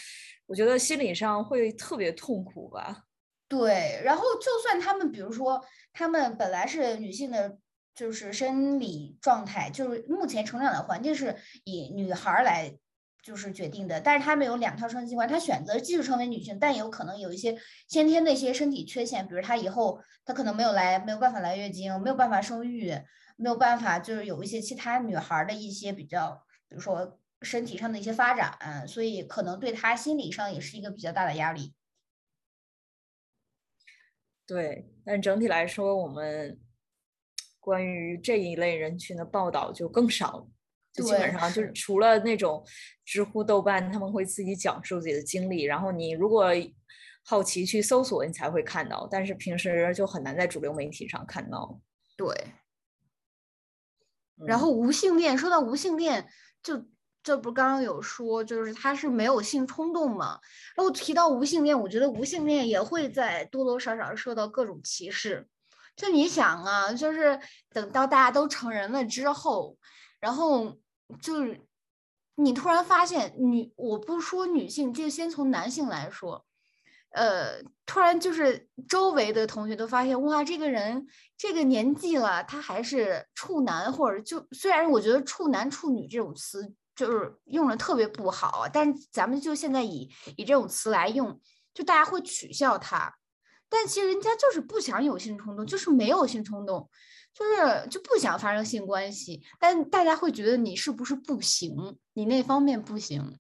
我觉得心理上会特别痛苦吧。对，然后就算他们，比如说他们本来是女性的，就是生理状态，就是目前成长的环境是以女孩来就是决定的，但是他们有两套生殖器官，他选择继续成为女性，但有可能有一些先天的一些身体缺陷，比如他以后他可能没有来没有办法来月经，没有办法生育，没有办法就是有一些其他女孩的一些比较，比如说身体上的一些发展，所以可能对他心理上也是一个比较大的压力。对，但整体来说，我们关于这一类人群的报道就更少，就基本上就是除了那种知乎、豆瓣，他们会自己讲述自己的经历，然后你如果好奇去搜索，你才会看到，但是平时就很难在主流媒体上看到。对，然后无性恋，说到无性恋，就。这不刚刚有说，就是他是没有性冲动嘛？然后提到无性恋，我觉得无性恋也会在多多少少受到各种歧视。就你想啊，就是等到大家都成人了之后，然后就是你突然发现女，我不说女性，就先从男性来说，呃，突然就是周围的同学都发现，哇，这个人这个年纪了，他还是处男，或者就虽然我觉得处男处女这种词。就是用的特别不好，但咱们就现在以以这种词来用，就大家会取笑他，但其实人家就是不想有性冲动，就是没有性冲动，就是就不想发生性关系，但大家会觉得你是不是不行，你那方面不行，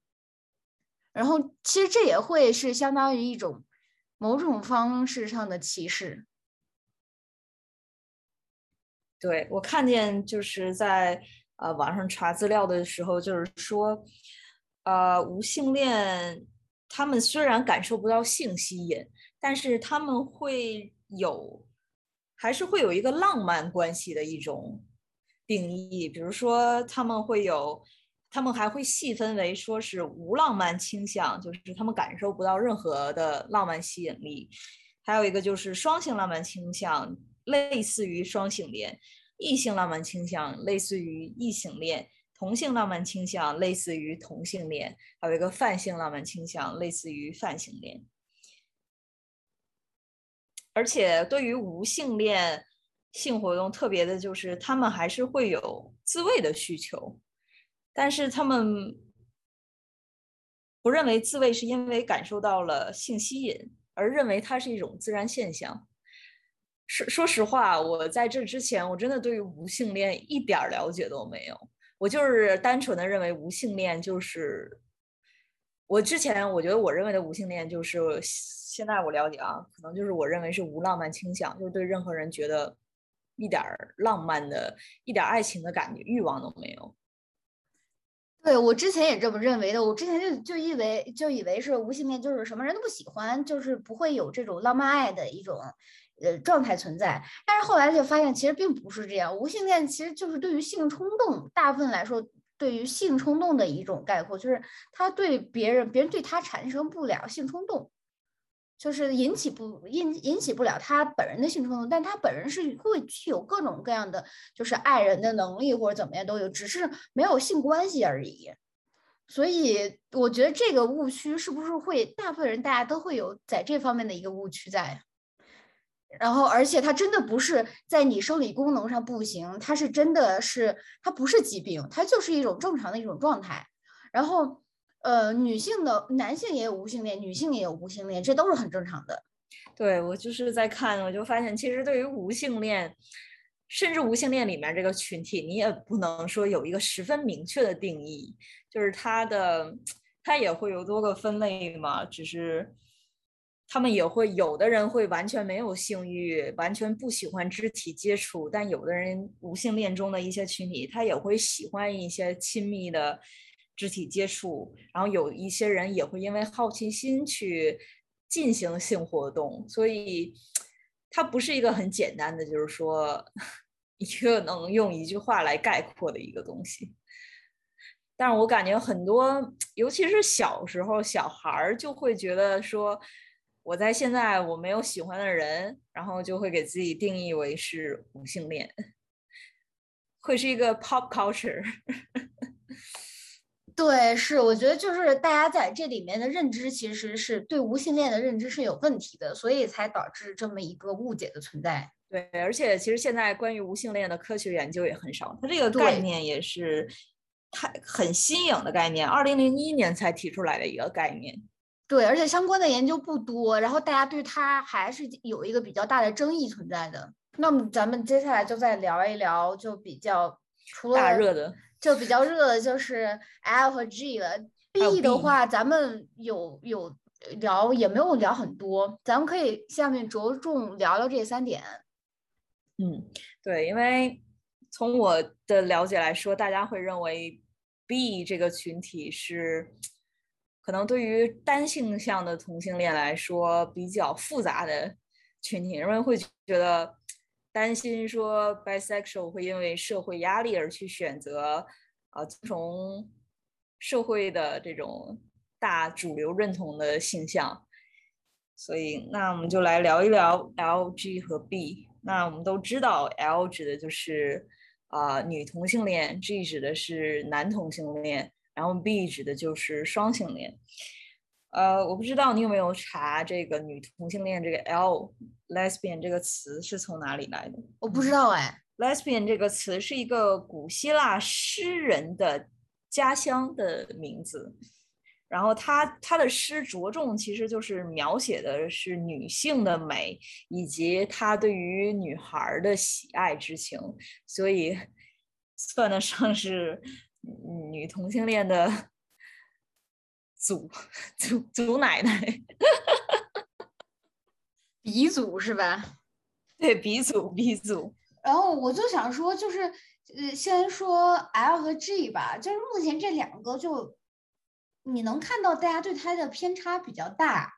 然后其实这也会是相当于一种某种方式上的歧视。对我看见就是在。呃，网上查资料的时候，就是说，呃，无性恋他们虽然感受不到性吸引，但是他们会有，还是会有一个浪漫关系的一种定义。比如说，他们会有，他们还会细分为说是无浪漫倾向，就是他们感受不到任何的浪漫吸引力；还有一个就是双性浪漫倾向，类似于双性恋。异性浪漫倾向类似于异性恋，同性浪漫倾向类似于同性恋，还有一个泛性浪漫倾向类似于泛性恋。而且对于无性恋性活动特别的就是，他们还是会有自慰的需求，但是他们不认为自慰是因为感受到了性吸引，而认为它是一种自然现象。说说实话，我在这之前，我真的对于无性恋一点了解都没有。我就是单纯的认为无性恋就是，我之前我觉得我认为的无性恋就是，现在我了解啊，可能就是我认为是无浪漫倾向，就是对任何人觉得一点浪漫的、一点爱情的感觉、欲望都没有。对我之前也这么认为的，我之前就就以为就以为是无性恋就是什么人都不喜欢，就是不会有这种浪漫爱的一种。呃，状态存在，但是后来就发现其实并不是这样。无性恋其实就是对于性冲动，大部分来说，对于性冲动的一种概括，就是他对别人，别人对他产生不了性冲动，就是引起不引引起不了他本人的性冲动，但他本人是会具有各种各样的就是爱人的能力或者怎么样都有，只是没有性关系而已。所以我觉得这个误区是不是会大部分人大家都会有在这方面的一个误区在？然后，而且它真的不是在你生理功能上不行，它是真的是它不是疾病，它就是一种正常的一种状态。然后，呃，女性的男性也有无性恋，女性也有无性恋，这都是很正常的。对我就是在看，我就发现其实对于无性恋，甚至无性恋里面这个群体，你也不能说有一个十分明确的定义，就是它的它也会有多个分类嘛，只是。他们也会有的人会完全没有性欲，完全不喜欢肢体接触，但有的人无性恋中的一些群体，他也会喜欢一些亲密的肢体接触，然后有一些人也会因为好奇心去进行性活动，所以它不是一个很简单的，就是说一个能用一句话来概括的一个东西。但是我感觉很多，尤其是小时候小孩儿就会觉得说。我在现在我没有喜欢的人，然后就会给自己定义为是无性恋。会是一个 pop culture。对，是，我觉得就是大家在这里面的认知其实是对无性恋的认知是有问题的，所以才导致这么一个误解的存在。对，而且其实现在关于无性恋的科学研究也很少，它这个概念也是太很新颖的概念，二零零一年才提出来的一个概念。对，而且相关的研究不多，然后大家对它还是有一个比较大的争议存在的。那么咱们接下来就再聊一聊，就比较除了大热的。就比较热的就是 L 和 G 了，B 的话咱们有有聊也没有聊很多，咱们可以下面着重聊聊这三点。嗯，对，因为从我的了解来说，大家会认为 B 这个群体是可能对于单性向的同性恋来说比较复杂的群体，人们会觉得。担心说 bisexual 会因为社会压力而去选择，啊，从社会的这种大主流认同的性向，所以那我们就来聊一聊 L、G 和 B。那我们都知道，L 指的就是啊女同性恋，G 指的是男同性恋，然后 B 指的就是双性恋。呃，我不知道你有没有查这个女同性恋这个 L lesbian 这个词是从哪里来的？我不知道哎。lesbian 这个词是一个古希腊诗人的家乡的名字，然后他他的诗着重其实就是描写的是女性的美以及他对于女孩的喜爱之情，所以算得上是女同性恋的。祖祖祖奶奶，鼻祖是吧？对，鼻祖鼻祖。然后我就想说，就是呃，先说 L 和 G 吧，就是目前这两个，就你能看到大家对它的偏差比较大，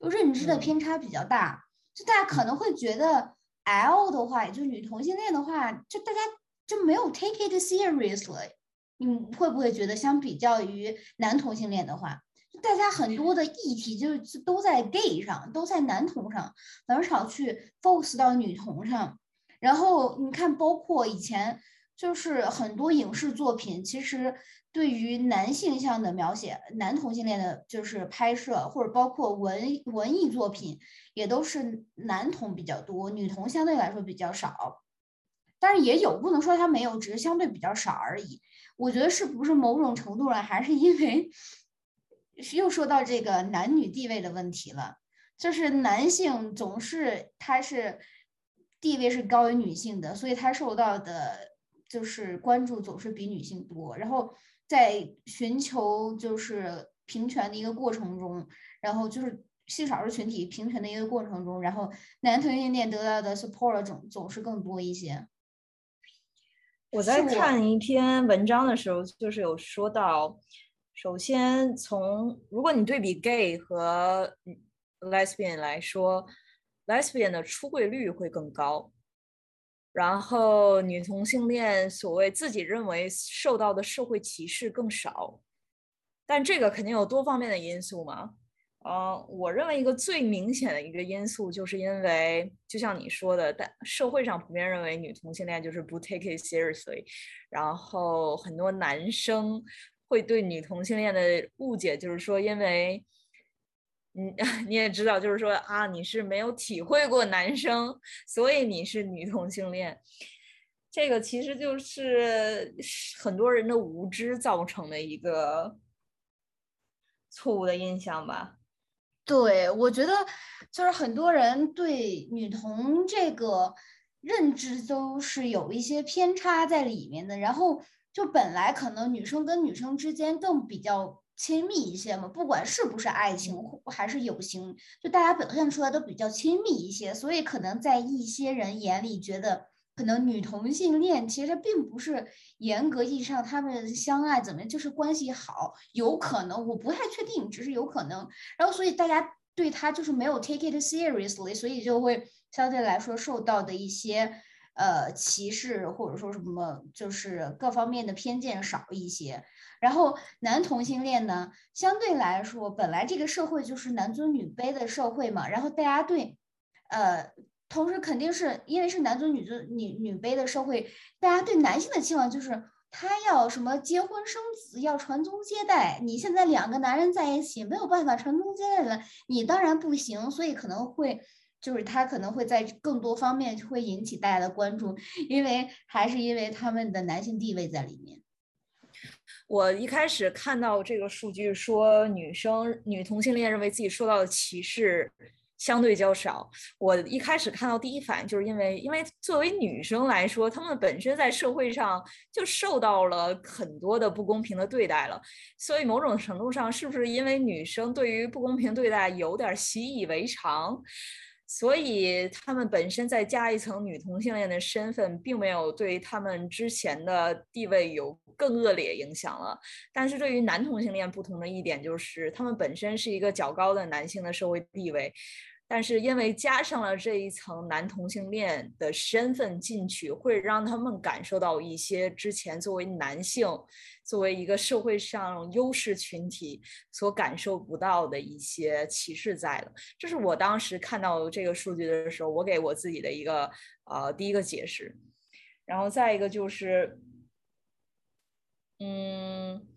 就认知的偏差比较大。就大家可能会觉得 L 的话，也就女同性恋的话，就大家就没有 take it seriously。你会不会觉得，相比较于男同性恋的话，大家很多的议题就是都在 gay 上，都在男同上，很少去 focus 到女同上。然后你看，包括以前就是很多影视作品，其实对于男性向的描写，男同性恋的就是拍摄，或者包括文文艺作品，也都是男同比较多，女同相对来说比较少。但是也有，不能说它没有，只是相对比较少而已。我觉得是不是某种程度上还是因为又说到这个男女地位的问题了，就是男性总是他是地位是高于女性的，所以他受到的就是关注总是比女性多。然后在寻求就是平权的一个过程中，然后就是性少数群体平权的一个过程中，然后男同性恋得到的 support 总总是更多一些。我在看一篇文章的时候，就是有说到，首先从如果你对比 gay 和 lesbian 来说，lesbian 的出柜率会更高，然后女同性恋所谓自己认为受到的社会歧视更少，但这个肯定有多方面的因素嘛。呃，我认为一个最明显的一个因素，就是因为就像你说的，但社会上普遍认为女同性恋就是不 take it seriously，然后很多男生会对女同性恋的误解就是说，因为，嗯，你也知道，就是说啊，你是没有体会过男生，所以你是女同性恋，这个其实就是很多人的无知造成的一个错误的印象吧。对，我觉得就是很多人对女同这个认知都是有一些偏差在里面的。然后就本来可能女生跟女生之间更比较亲密一些嘛，不管是不是爱情还是友情，就大家表现出来都比较亲密一些。所以可能在一些人眼里觉得。可能女同性恋其实并不是严格意义上他们相爱怎么样，就是关系好，有可能我不太确定，只是有可能。然后所以大家对他就是没有 take it seriously，所以就会相对来说受到的一些呃歧视或者说什么就是各方面的偏见少一些。然后男同性恋呢，相对来说本来这个社会就是男尊女卑的社会嘛，然后大家对呃。同时肯定是因为是男尊女尊女女卑的社会，大家对男性的期望就是他要什么结婚生子，要传宗接代。你现在两个男人在一起没有办法传宗接代了，你当然不行，所以可能会就是他可能会在更多方面会引起大家的关注，因为还是因为他们的男性地位在里面。我一开始看到这个数据说女生女同性恋认为自己受到的歧视相对较少，我一开始看到第一反应就是因为，因为作为女生来说，她们本身在社会上就受到了很多的不公平的对待了，所以某种程度上是不是因为女生对于不公平对待有点习以为常？所以他们本身再加一层女同性恋的身份，并没有对他们之前的地位有更恶劣影响了。但是对于男同性恋不同的一点就是，他们本身是一个较高的男性的社会地位。但是因为加上了这一层男同性恋的身份进去，会让他们感受到一些之前作为男性、作为一个社会上优势群体所感受不到的一些歧视在了。这是我当时看到这个数据的时候，我给我自己的一个呃第一个解释。然后再一个就是，嗯。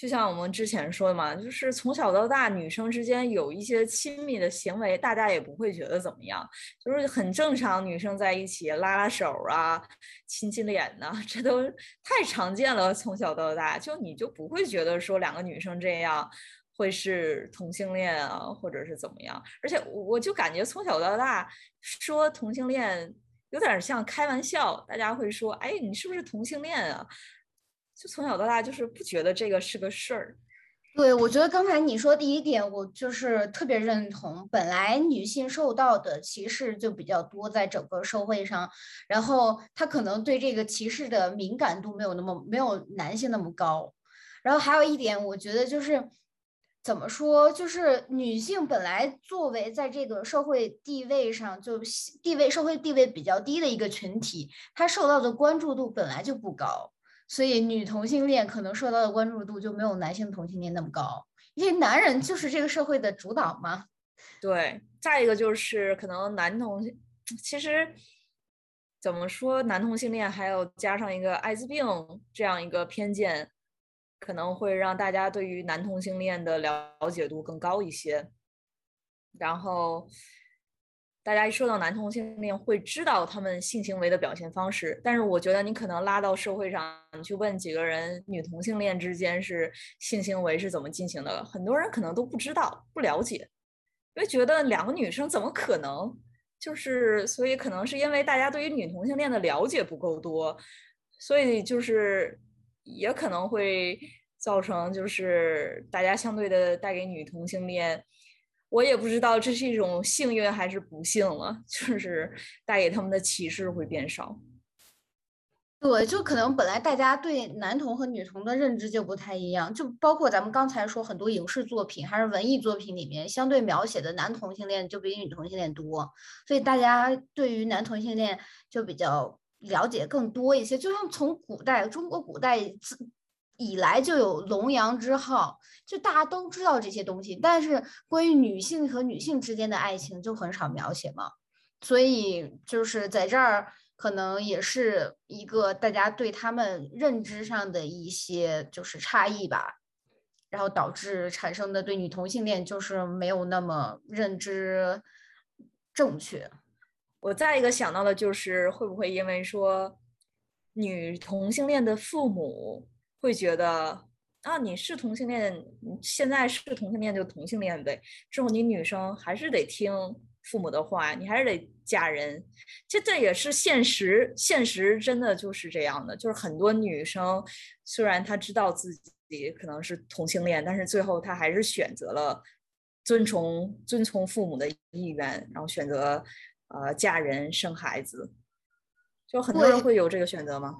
就像我们之前说的嘛，就是从小到大，女生之间有一些亲密的行为，大家也不会觉得怎么样，就是很正常。女生在一起拉拉手啊，亲亲脸呐，这都太常见了。从小到大，就你就不会觉得说两个女生这样会是同性恋啊，或者是怎么样。而且我就感觉从小到大说同性恋有点像开玩笑，大家会说，哎，你是不是同性恋啊？就从小到大就是不觉得这个是个事儿，对我觉得刚才你说第一点，我就是特别认同。本来女性受到的歧视就比较多，在整个社会上，然后她可能对这个歧视的敏感度没有那么没有男性那么高。然后还有一点，我觉得就是怎么说，就是女性本来作为在这个社会地位上就地位社会地位比较低的一个群体，她受到的关注度本来就不高。所以女同性恋可能受到的关注度就没有男性同性恋那么高，因为男人就是这个社会的主导嘛。对，再一个就是可能男同性，其实怎么说，男同性恋还要加上一个艾滋病这样一个偏见，可能会让大家对于男同性恋的了解度更高一些，然后。大家一说到男同性恋，会知道他们性行为的表现方式，但是我觉得你可能拉到社会上，你去问几个人，女同性恋之间是性行为是怎么进行的，很多人可能都不知道、不了解，因为觉得两个女生怎么可能？就是，所以可能是因为大家对于女同性恋的了解不够多，所以就是也可能会造成，就是大家相对的带给女同性恋。我也不知道这是一种幸运还是不幸了，就是带给他们的歧视会变少。对，就可能本来大家对男同和女同的认知就不太一样，就包括咱们刚才说很多影视作品还是文艺作品里面，相对描写的男同性恋就比女同性恋多，所以大家对于男同性恋就比较了解更多一些。就像从古代中国古代自以来就有龙阳之好，就大家都知道这些东西，但是关于女性和女性之间的爱情就很少描写嘛，所以就是在这儿可能也是一个大家对他们认知上的一些就是差异吧，然后导致产生的对女同性恋就是没有那么认知正确。我再一个想到的就是会不会因为说女同性恋的父母。会觉得啊，你是同性恋，现在是同性恋就同性恋呗。之后你女生还是得听父母的话，你还是得嫁人。这这也是现实，现实真的就是这样的。就是很多女生虽然她知道自己可能是同性恋，但是最后她还是选择了遵从遵从父母的意愿，然后选择呃嫁人生孩子。就很多人会有这个选择吗？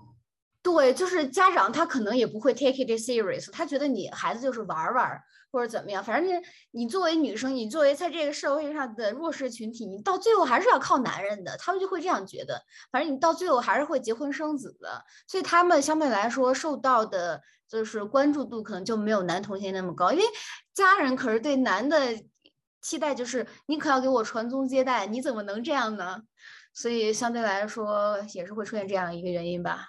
对，就是家长他可能也不会 take it serious，他觉得你孩子就是玩玩或者怎么样，反正你作为女生，你作为在这个社会上的弱势群体，你到最后还是要靠男人的，他们就会这样觉得。反正你到最后还是会结婚生子的，所以他们相对来说受到的就是关注度可能就没有男同性那么高，因为家人可是对男的期待就是你可要给我传宗接代，你怎么能这样呢？所以相对来说也是会出现这样一个原因吧。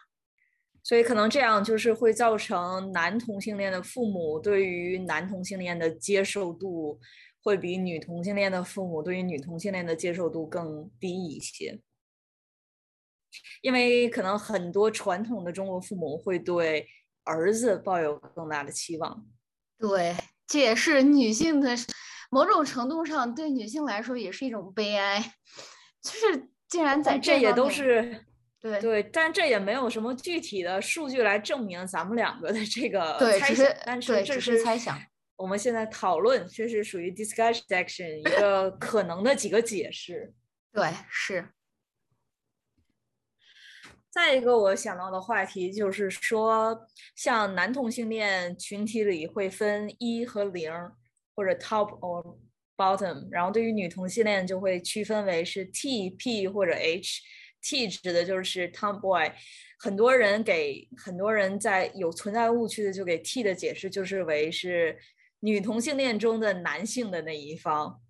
所以可能这样就是会造成男同性恋的父母对于男同性恋的接受度会比女同性恋的父母对于女同性恋的接受度更低一些，因为可能很多传统的中国父母会对儿子抱有更大的期望。对，这也是女性的某种程度上对女性来说也是一种悲哀，就是竟然在这也都是。对对，但这也没有什么具体的数据来证明咱们两个的这个猜想，但是这是猜想。我们现在讨论，这是属于 discussion section 一个可能的几个解释。对，是。再一个我想到的话题就是说，像男同性恋群体里会分一和零，或者 top or bottom，然后对于女同性恋就会区分为是 T、P 或者 H。T 指的就是 Tomboy，很多人给很多人在有存在误区的，就给 T 的解释就是为是女同性恋中的男性的那一方，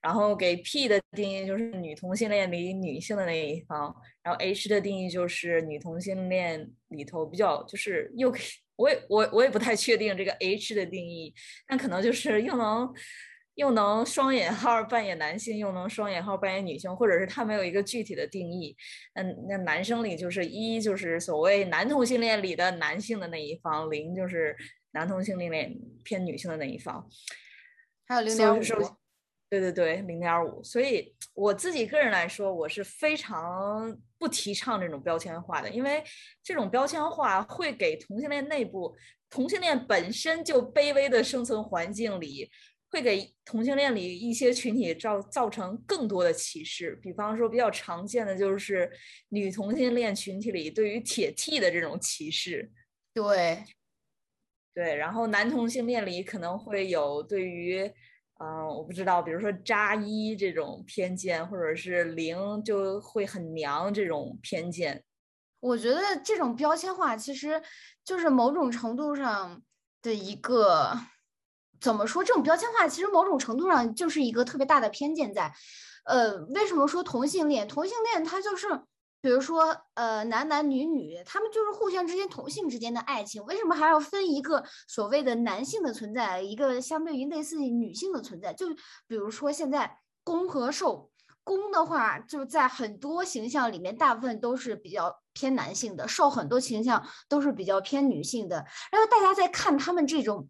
然后给 P 的定义就是女同性恋里女性的那一方，然后 H 的定义就是女同性恋里头比较就是又我也我我也不太确定这个 H 的定义，但可能就是又能。又能双引号扮演男性，又能双引号扮演女性，或者是他没有一个具体的定义。嗯，那男生里就是一就是所谓男同性恋里的男性的那一方，零就是男同性恋偏女性的那一方。还有零点五。对对对，零点五。所以我自己个人来说，我是非常不提倡这种标签化的，因为这种标签化会给同性恋内部同性恋本身就卑微的生存环境里。会给同性恋里一些群体造造成更多的歧视，比方说比较常见的就是女同性恋群体里对于铁 T 的这种歧视。对，对，然后男同性恋里可能会有对于，嗯，我不知道，比如说扎一这种偏见，或者是零就会很娘这种偏见。我觉得这种标签化其实就是某种程度上的一个。怎么说？这种标签化其实某种程度上就是一个特别大的偏见在。呃，为什么说同性恋？同性恋它就是，比如说，呃，男男女女，他们就是互相之间同性之间的爱情。为什么还要分一个所谓的男性的存在，一个相对于类似于女性的存在？就比如说现在攻和受，攻的话就在很多形象里面，大部分都是比较偏男性的；受很多形象都是比较偏女性的。然后大家在看他们这种。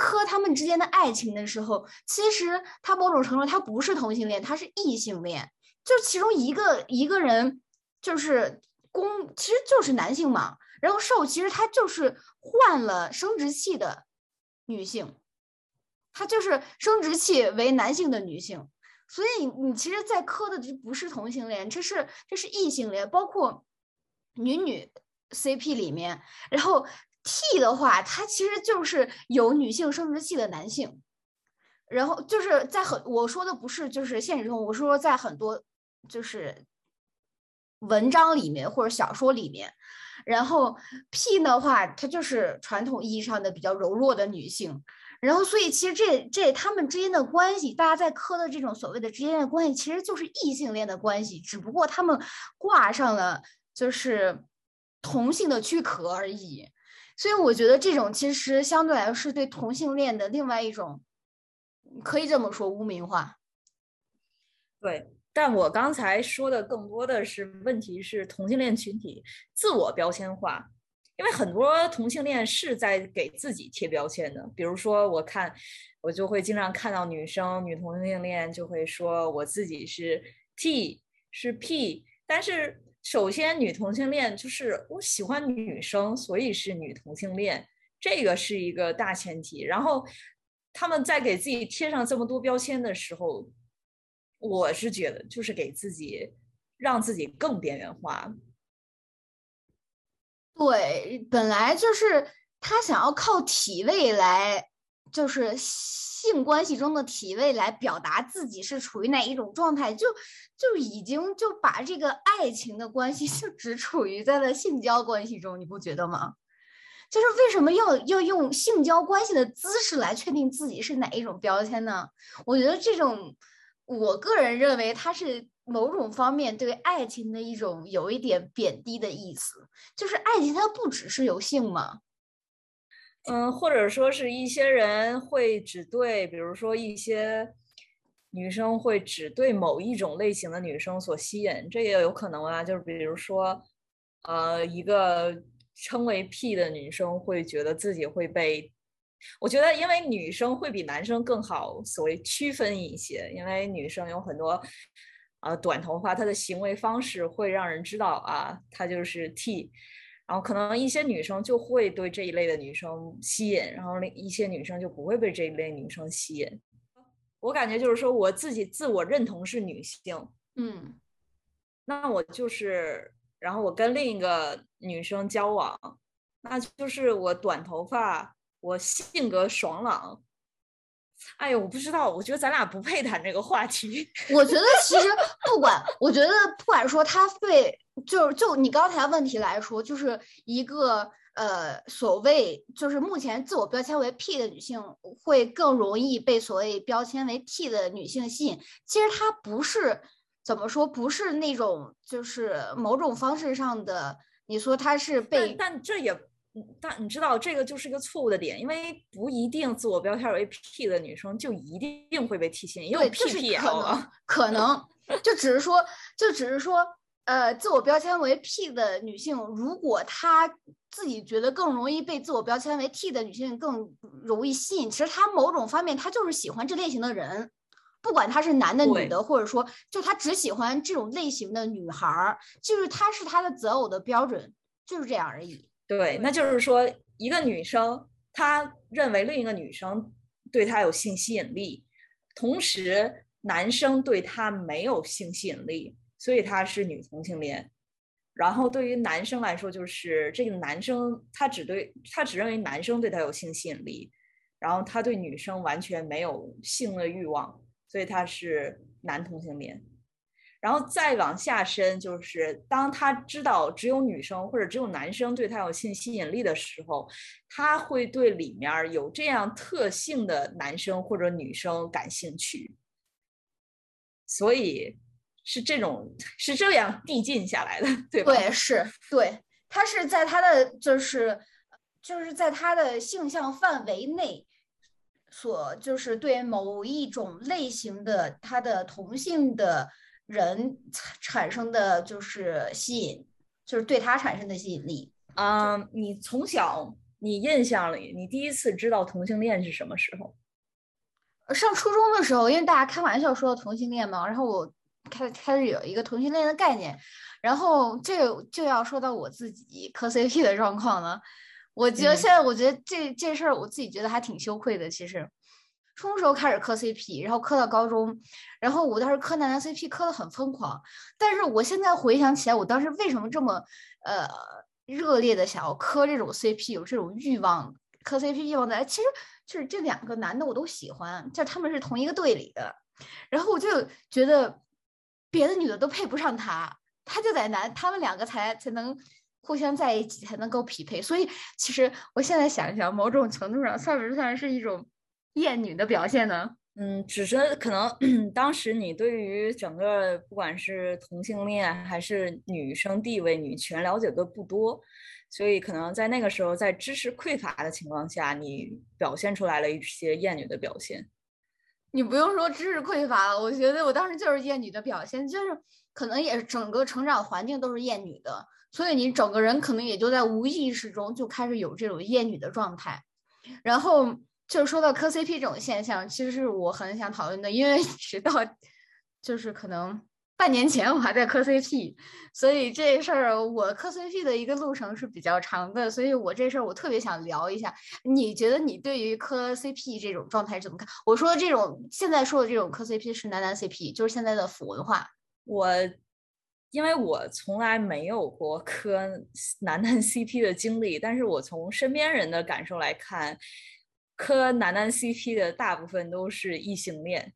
磕他们之间的爱情的时候，其实他某种程度他不是同性恋，他是异性恋。就其中一个一个人就是公，其实就是男性嘛。然后受其实他就是换了生殖器的女性，他就是生殖器为男性的女性。所以你其实，在磕的就不是同性恋，这是这是异性恋，包括女女 CP 里面，然后。T 的话，它其实就是有女性生殖器的男性，然后就是在很我说的不是就是现实中，我是说在很多就是文章里面或者小说里面，然后 P 的话，它就是传统意义上的比较柔弱的女性，然后所以其实这这他们之间的关系，大家在磕的这种所谓的之间的关系，其实就是异性恋的关系，只不过他们挂上了就是同性的躯壳而已。所以我觉得这种其实相对来说是对同性恋的另外一种，可以这么说污名化。对，但我刚才说的更多的是问题是同性恋群体自我标签化，因为很多同性恋是在给自己贴标签的。比如说，我看我就会经常看到女生女同性恋就会说我自己是 T 是 P，但是。首先，女同性恋就是我喜欢女生，所以是女同性恋，这个是一个大前提。然后，他们在给自己贴上这么多标签的时候，我是觉得就是给自己让自己更边缘化。对，本来就是他想要靠体位来，就是。性关系中的体位来表达自己是处于哪一种状态，就就已经就把这个爱情的关系 就只处于在了性交关系中，你不觉得吗？就是为什么要要用性交关系的姿势来确定自己是哪一种标签呢？我觉得这种，我个人认为它是某种方面对爱情的一种有一点贬低的意思，就是爱情它不只是有性嘛。嗯，或者说是一些人会只对，比如说一些女生会只对某一种类型的女生所吸引，这也有可能啊。就是比如说，呃，一个称为 P 的女生会觉得自己会被，我觉得因为女生会比男生更好所谓区分一些，因为女生有很多呃短头发，她的行为方式会让人知道啊，她就是 T。然后可能一些女生就会对这一类的女生吸引，然后另一些女生就不会被这一类女生吸引。我感觉就是说，我自己自我认同是女性，嗯，那我就是，然后我跟另一个女生交往，那就是我短头发，我性格爽朗。哎呦，我不知道，我觉得咱俩不配谈这个话题。我觉得其实不管，我觉得不管说他会。就就你刚才问题来说，就是一个呃所谓就是目前自我标签为 P 的女性会更容易被所谓标签为 T 的女性吸引。其实她不是怎么说，不是那种就是某种方式上的。你说她是被，但这也但你知道这个就是一个错误的点，因为不一定自我标签为 P 的女生就一定会被 T 吸引，因为 P P 可能可能就只是说就只是说。呃，自我标签为 P 的女性，如果她自己觉得更容易被自我标签为 T 的女性更容易吸引，其实她某种方面她就是喜欢这类型的人，不管他是男的女的，或者说就他只喜欢这种类型的女孩儿，就是他是他的择偶的标准，就是这样而已。对，那就是说一个女生她认为另一个女生对她有性吸引力，同时男生对她没有性吸引力。所以她是女同性恋，然后对于男生来说，就是这个男生他只对他只认为男生对他有性吸引力，然后他对女生完全没有性的欲望，所以他是男同性恋。然后再往下深，就是当他知道只有女生或者只有男生对他有性吸引力的时候，他会对里面有这样特性的男生或者女生感兴趣，所以。是这种是这样递进下来的，对吧？对，是对，他是在他的就是就是在他的性向范围内，所就是对某一种类型的他的同性的人产生的就是吸引，就是对他产生的吸引力。嗯，你从小你印象里，你第一次知道同性恋是什么时候？上初中的时候，因为大家开玩笑说同性恋嘛，然后我。开开始有一个同性恋的概念，然后这就要说到我自己磕 CP 的状况了。我觉得现在，我觉得这这事儿我自己觉得还挺羞愧的。其实，初中时候开始磕 CP，然后磕到高中，然后我当时磕男男 CP 磕的很疯狂。但是我现在回想起来，我当时为什么这么呃热烈的想要磕这种 CP，有这种欲望磕 CP 欲望在？其实就是这两个男的我都喜欢，就他们是同一个队里的，然后我就觉得。别的女的都配不上他，他就在男，他们两个才才能互相在一起，才能够匹配。所以，其实我现在想一想，某种程度上算不算是一种厌女的表现呢？嗯，只是可能 当时你对于整个不管是同性恋还是女生地位、女权了解的不多，所以可能在那个时候，在知识匮乏的情况下，你表现出来了一些厌女的表现。你不用说知识匮乏了，我觉得我当时就是厌女的表现，就是可能也是整个成长环境都是厌女的，所以你整个人可能也就在无意识中就开始有这种厌女的状态。然后就说到磕 CP 这种现象，其实是我很想讨论的，因为直到就是可能。半年前我还在磕 CP，所以这事儿我磕 CP 的一个路程是比较长的，所以我这事儿我特别想聊一下。你觉得你对于磕 CP 这种状态怎么看？我说的这种现在说的这种磕 CP 是男男 CP，就是现在的腐文化。我因为我从来没有过磕男男 CP 的经历，但是我从身边人的感受来看，磕男男 CP 的大部分都是异性恋。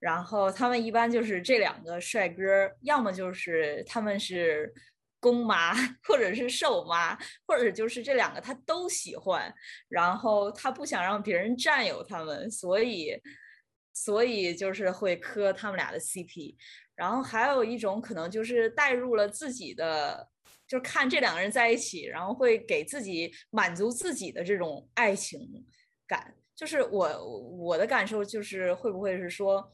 然后他们一般就是这两个帅哥，要么就是他们是公妈，或者是瘦妈，或者就是这两个他都喜欢。然后他不想让别人占有他们，所以所以就是会磕他们俩的 CP。然后还有一种可能就是带入了自己的，就是看这两个人在一起，然后会给自己满足自己的这种爱情感。就是我我的感受就是会不会是说，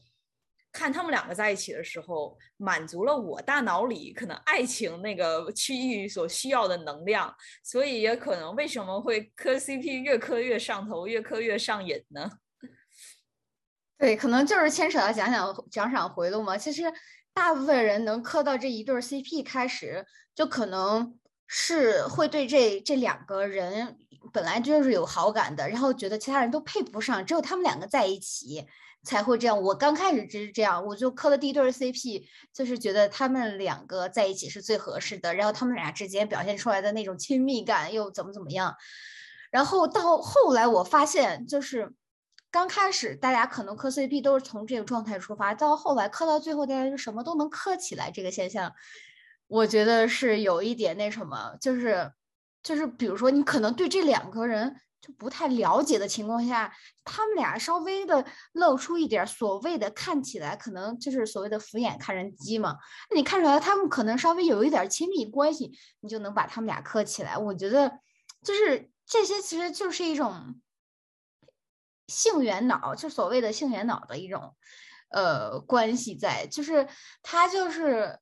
看他们两个在一起的时候，满足了我大脑里可能爱情那个区域所需要的能量，所以也可能为什么会磕 CP 越磕越上头，越磕越上瘾呢？对，可能就是牵扯到奖赏奖赏回路嘛。其实大部分人能磕到这一对 CP 开始，就可能是会对这这两个人本来就是有好感的，然后觉得其他人都配不上，只有他们两个在一起才会这样。我刚开始就是这样，我就磕的第一对 CP，就是觉得他们两个在一起是最合适的，然后他们俩之间表现出来的那种亲密感又怎么怎么样。然后到后来我发现，就是。刚开始大家可能磕 CP 都是从这个状态出发，到后来磕到最后，大家就什么都能磕起来。这个现象，我觉得是有一点那什么，就是就是比如说你可能对这两个人就不太了解的情况下，他们俩稍微的露出一点所谓的看起来可能就是所谓的俯眼看人机嘛，那你看出来他们可能稍微有一点亲密关系，你就能把他们俩磕起来。我觉得就是这些其实就是一种。性缘脑就所谓的性缘脑的一种，呃，关系在，就是他就是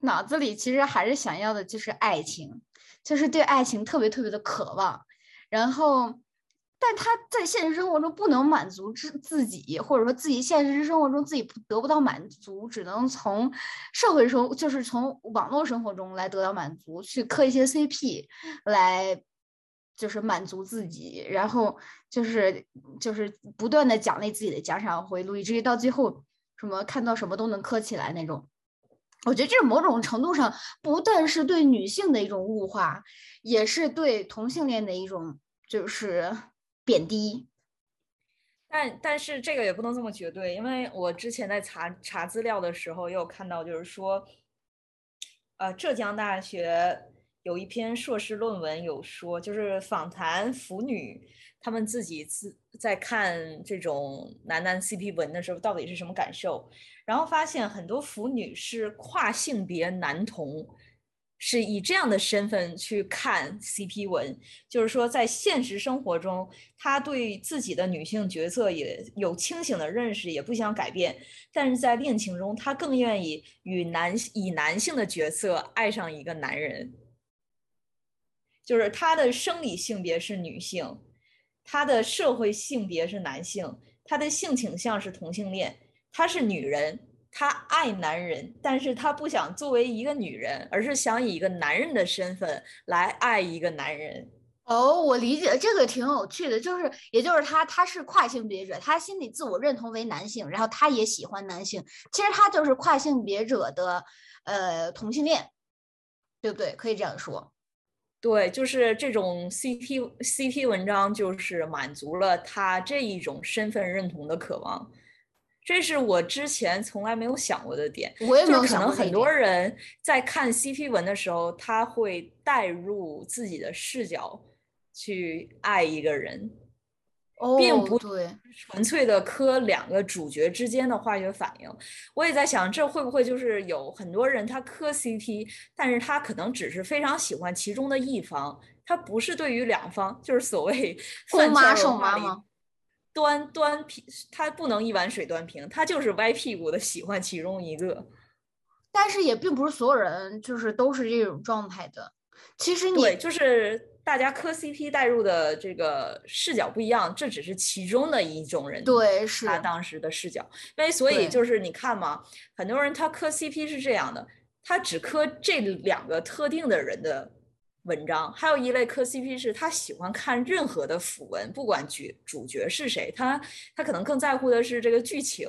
脑子里其实还是想要的就是爱情，就是对爱情特别特别的渴望，然后，但他在现实生活中不能满足自自己，或者说自己现实生活中自己得不到满足，只能从社会生就是从网络生活中来得到满足，去磕一些 CP 来。就是满足自己，然后就是就是不断的奖励自己的奖赏回路，以至于到最后什么看到什么都能磕起来那种。我觉得这某种程度上不但是对女性的一种物化，也是对同性恋的一种就是贬低。但但是这个也不能这么绝对，因为我之前在查查资料的时候也有看到，就是说，呃，浙江大学。有一篇硕士论文有说，就是访谈腐女，他们自己自在看这种男男 CP 文的时候，到底是什么感受？然后发现很多腐女是跨性别男同，是以这样的身份去看 CP 文，就是说在现实生活中，他对自己的女性角色也有清醒的认识，也不想改变，但是在恋情中，他更愿意与男以男性的角色爱上一个男人。就是他的生理性别是女性，他的社会性别是男性，他的性倾向是同性恋，他是女人，他爱男人，但是他不想作为一个女人，而是想以一个男人的身份来爱一个男人。哦，我理解这个挺有趣的，就是也就是他他是跨性别者，他心里自我认同为男性，然后他也喜欢男性，其实他就是跨性别者的呃同性恋，对不对？可以这样说。对，就是这种 CP CP 文章，就是满足了他这一种身份认同的渴望。这是我之前从来没有想过的点。我也没有想过。可能很多人在看 CP 文的时候，他会带入自己的视角去爱一个人。并不对，纯粹的磕两个主角之间的化学反应。我也在想，这会不会就是有很多人他磕 CP，但是他可能只是非常喜欢其中的一方，他不是对于两方，就是所谓公妈受妈吗？端端平，他不能一碗水端平，他就是歪屁股的喜欢其中一个。但是也并不是所有人就是都是这种状态的。其实你对，就是大家磕 CP 带入的这个视角不一样，这只是其中的一种人对，是他当时的视角。因为所以就是你看嘛，很多人他磕 CP 是这样的，他只磕这两个特定的人的文章。还有一类磕 CP 是他喜欢看任何的腐文，不管角主角是谁，他他可能更在乎的是这个剧情。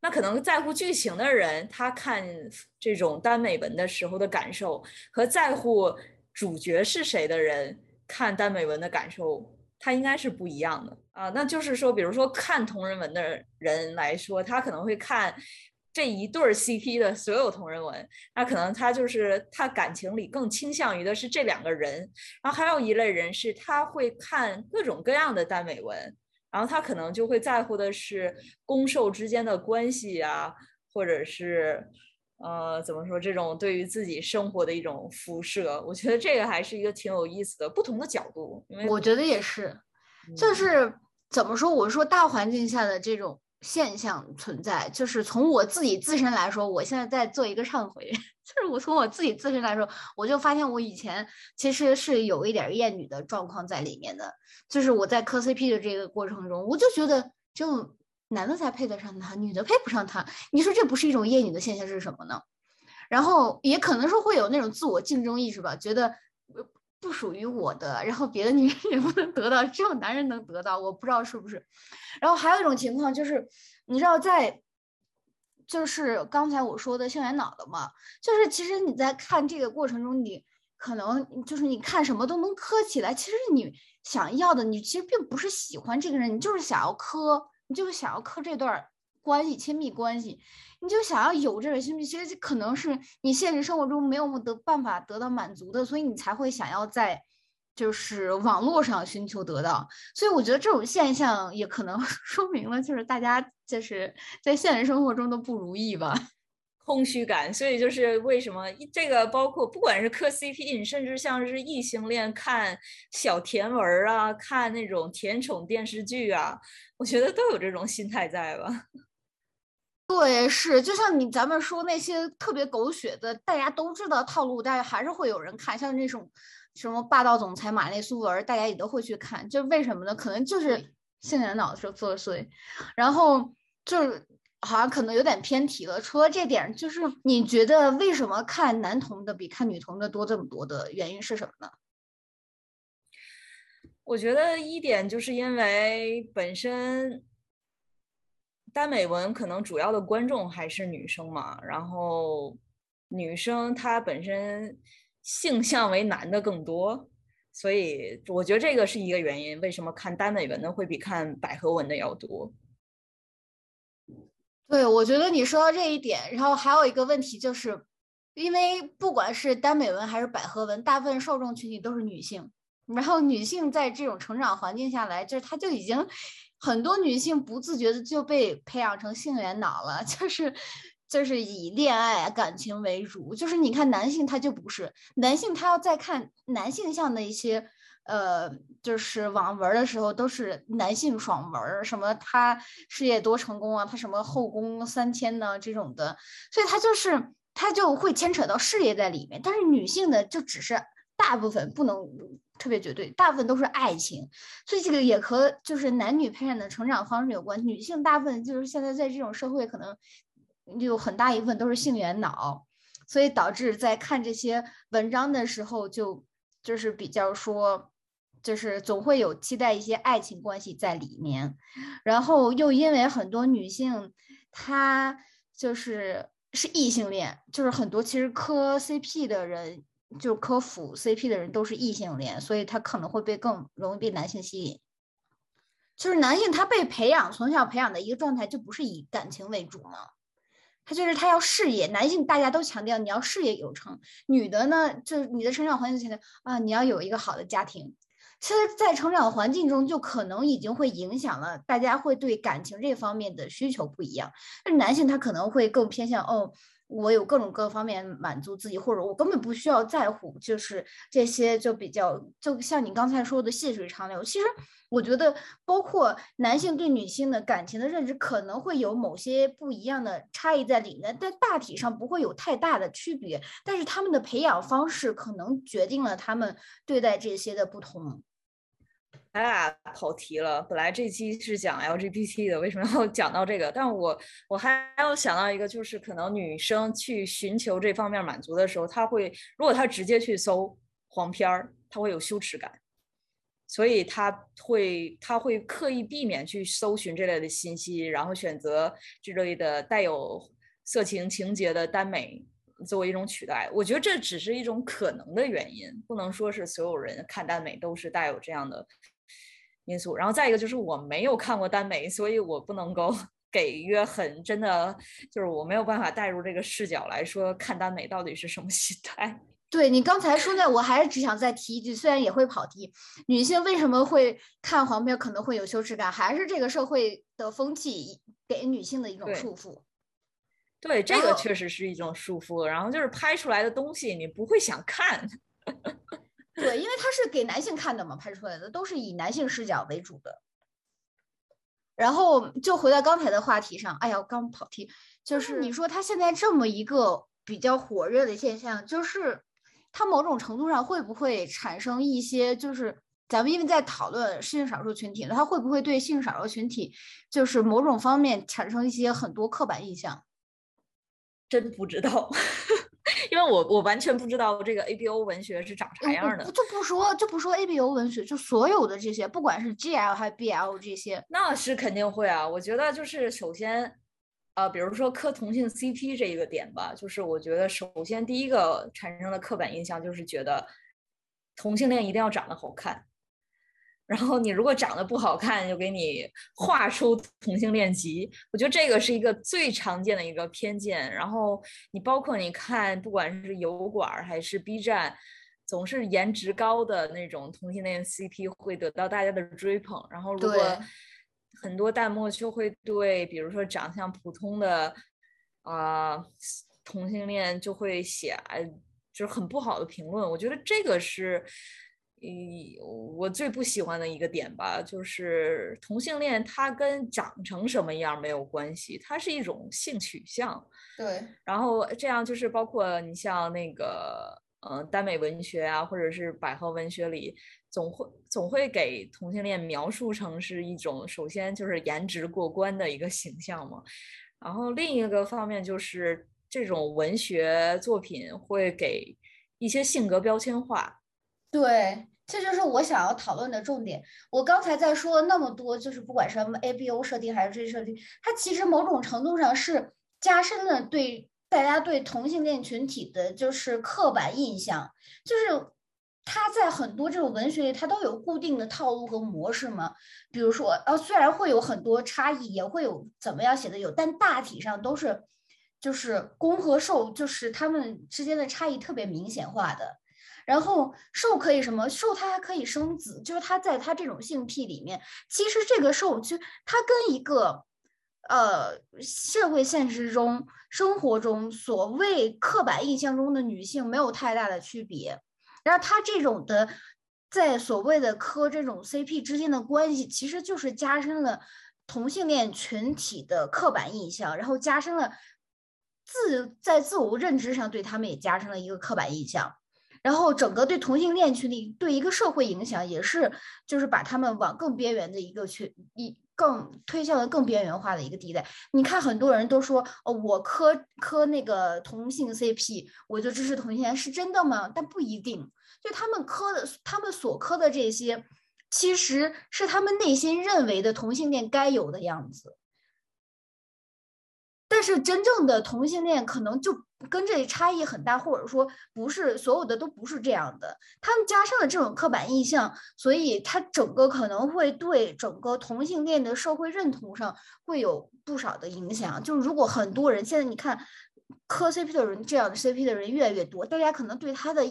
那可能在乎剧情的人，他看这种耽美文的时候的感受，和在乎主角是谁的人看耽美文的感受，他应该是不一样的啊。那就是说，比如说看同人文的人来说，他可能会看这一对儿 CP 的所有同人文，那可能他就是他感情里更倾向于的是这两个人。然后还有一类人是他会看各种各样的耽美文。然后他可能就会在乎的是攻受之间的关系啊，或者是呃怎么说这种对于自己生活的一种辐射。我觉得这个还是一个挺有意思的不同的角度。因为我觉得也是，就是怎么说？我说大环境下的这种。现象存在，就是从我自己自身来说，我现在在做一个忏悔，就是我从我自己自身来说，我就发现我以前其实是有一点厌女的状况在里面的，就是我在磕 CP 的这个过程中，我就觉得只有男的才配得上她，女的配不上他，你说这不是一种厌女的现象是什么呢？然后也可能是会有那种自我竞争意识吧，觉得。不属于我的，然后别的女人 也不能得到，只有男人能得到，我不知道是不是。然后还有一种情况就是，你知道在，就是刚才我说的性缘脑的嘛，就是其实你在看这个过程中，你可能就是你看什么都能磕起来，其实你想要的，你其实并不是喜欢这个人，你就是想要磕，你就想要磕这段关系，亲密关系。你就想要有这种亲密，其实可能是你现实生活中没有得办法得到满足的，所以你才会想要在就是网络上寻求得到。所以我觉得这种现象也可能 说明了，就是大家就是在现实生活中的不如意吧，空虚感。所以就是为什么这个包括不管是磕 CP，甚至像是异性恋看小甜文啊，看那种甜宠电视剧啊，我觉得都有这种心态在吧。对，是就像你咱们说那些特别狗血的，大家都知道套路，但是还是会有人看。像那种什么霸道总裁玛丽苏文，大家也都会去看。就为什么呢？可能就是性缘脑候作祟。然后就是好像可能有点偏题了。除了这点，就是你觉得为什么看男同的比看女同的多这么多的原因是什么呢？我觉得一点就是因为本身。耽美文可能主要的观众还是女生嘛，然后女生她本身性向为男的更多，所以我觉得这个是一个原因。为什么看耽美文的会比看百合文的要多？对，我觉得你说到这一点，然后还有一个问题就是，因为不管是耽美文还是百合文，大部分受众群体都是女性，然后女性在这种成长环境下来，就是她就已经。很多女性不自觉的就被培养成性缘脑了，就是就是以恋爱感情为主。就是你看男性他就不是男性，他要再看男性向的一些呃就是网文的时候，都是男性爽文，什么他事业多成功啊，他什么后宫三千呢这种的，所以他就是他就会牵扯到事业在里面。但是女性的就只是大部分不能。特别绝对，大部分都是爱情，所以这个也和就是男女培养的成长方式有关。女性大部分就是现在在这种社会，可能有很大一部分都是性缘脑，所以导致在看这些文章的时候，就就是比较说，就是总会有期待一些爱情关系在里面。然后又因为很多女性，她就是是异性恋，就是很多其实磕 CP 的人。就磕辅 CP 的人都是异性恋，所以她可能会被更容易被男性吸引。就是男性他被培养从小培养的一个状态就不是以感情为主嘛，他就是他要事业。男性大家都强调你要事业有成，女的呢就是你的成长环境强调啊你要有一个好的家庭。其实，在成长环境中就可能已经会影响了大家会对感情这方面的需求不一样。那男性他可能会更偏向哦。我有各种各方面满足自己，或者我根本不需要在乎，就是这些就比较，就像你刚才说的细水长流。其实我觉得，包括男性对女性的感情的认知，可能会有某些不一样的差异在里面，但大体上不会有太大的区别。但是他们的培养方式可能决定了他们对待这些的不同。咱俩跑题了，本来这期是讲 LGBT 的，为什么要讲到这个？但我我还要想到一个，就是可能女生去寻求这方面满足的时候，她会如果她直接去搜黄片儿，她会有羞耻感，所以她会她会刻意避免去搜寻这类的信息，然后选择这类的带有色情情节的耽美。作为一种取代，我觉得这只是一种可能的原因，不能说是所有人看耽美都是带有这样的因素。然后再一个就是我没有看过耽美，所以我不能够 给予很真的，就是我没有办法带入这个视角来说看耽美到底是什么心态。对你刚才说的，我还是只想再提一句，虽然也会跑题，女性为什么会看黄片可能会有羞耻感，还是这个社会的风气给女性的一种束缚。对，这个确实是一种束缚。然后就是拍出来的东西，你不会想看。对，因为它是给男性看的嘛，拍出来的都是以男性视角为主的。然后就回到刚才的话题上，哎呀，我刚跑题，就是你说他现在这么一个比较火热的现象，就是。它某种程度上会不会产生一些，就是咱们因为在讨论性少数群体，它会不会对性少数群体，就是某种方面产生一些很多刻板印象？真不知道，因为我我完全不知道这个 A B O 文学是长啥样的。就不说就不说 A B O 文学，就所有的这些，不管是 G L 还是 B L 这些，那是肯定会啊。我觉得就是首先。呃，比如说磕同性 CP 这一个点吧，就是我觉得首先第一个产生的刻板印象就是觉得同性恋一定要长得好看，然后你如果长得不好看，就给你划出同性恋级。我觉得这个是一个最常见的一个偏见。然后你包括你看，不管是油管还是 B 站，总是颜值高的那种同性恋 CP 会得到大家的追捧。然后如果很多弹幕就会对，比如说长相普通的啊同性恋就会写，就是很不好的评论。我觉得这个是，嗯，我最不喜欢的一个点吧，就是同性恋它跟长成什么样没有关系，它是一种性取向。对。然后这样就是包括你像那个，嗯，耽美文学啊，或者是百合文学里。总会总会给同性恋描述成是一种，首先就是颜值过关的一个形象嘛，然后另一个方面就是这种文学作品会给一些性格标签化。对，这就是我想要讨论的重点。我刚才在说那么多，就是不管是 A B O 设定还是这些设定，它其实某种程度上是加深了对大家对同性恋群体的就是刻板印象，就是。它在很多这种文学里，它都有固定的套路和模式嘛。比如说，呃，虽然会有很多差异，也会有怎么样写的有，但大体上都是，就是攻和受，就是他们之间的差异特别明显化的。然后受可以什么？受它还可以生子，就是它在它这种性癖里面，其实这个受就它跟一个，呃，社会现实中生活中所谓刻板印象中的女性没有太大的区别。然后他这种的，在所谓的磕这种 CP 之间的关系，其实就是加深了同性恋群体的刻板印象，然后加深了自在自我认知上对他们也加深了一个刻板印象，然后整个对同性恋群体对一个社会影响也是，就是把他们往更边缘的一个群一。更推向了更边缘化的一个地带。你看，很多人都说，哦，我磕磕那个同性 CP，我就支持同性恋，是真的吗？但不一定。就他们磕的，他们所磕的这些，其实是他们内心认为的同性恋该有的样子。但是真正的同性恋可能就跟这里差异很大，或者说不是所有的都不是这样的。他们加上了这种刻板印象，所以他整个可能会对整个同性恋的社会认同上会有不少的影响。就是如果很多人现在你看磕 CP 的人，这样的 CP 的人越来越多，大家可能对他的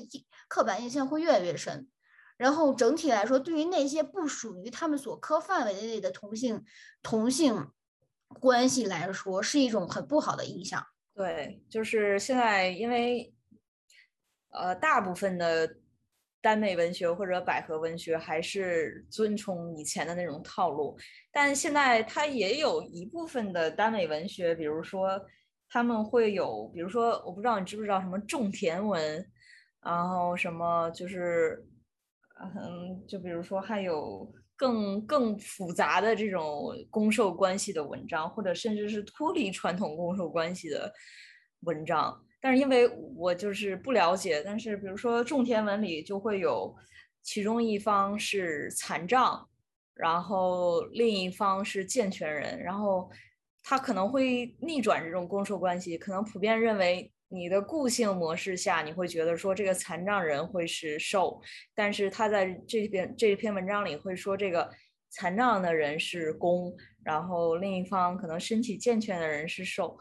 刻板印象会越来越深。然后整体来说，对于那些不属于他们所磕范围内的同性同性。关系来说是一种很不好的影响。对，就是现在，因为呃，大部分的耽美文学或者百合文学还是遵从以前的那种套路，但现在它也有一部分的耽美文学，比如说他们会有，比如说我不知道你知不知道什么种田文，然后什么就是，嗯，就比如说还有。更更复杂的这种攻受关系的文章，或者甚至是脱离传统攻受关系的文章，但是因为我就是不了解，但是比如说种田文里就会有其中一方是残障，然后另一方是健全人，然后他可能会逆转这种攻受关系，可能普遍认为。你的固性模式下，你会觉得说这个残障人会是受，但是他在这边这篇文章里会说这个残障的人是攻，然后另一方可能身体健全的人是受，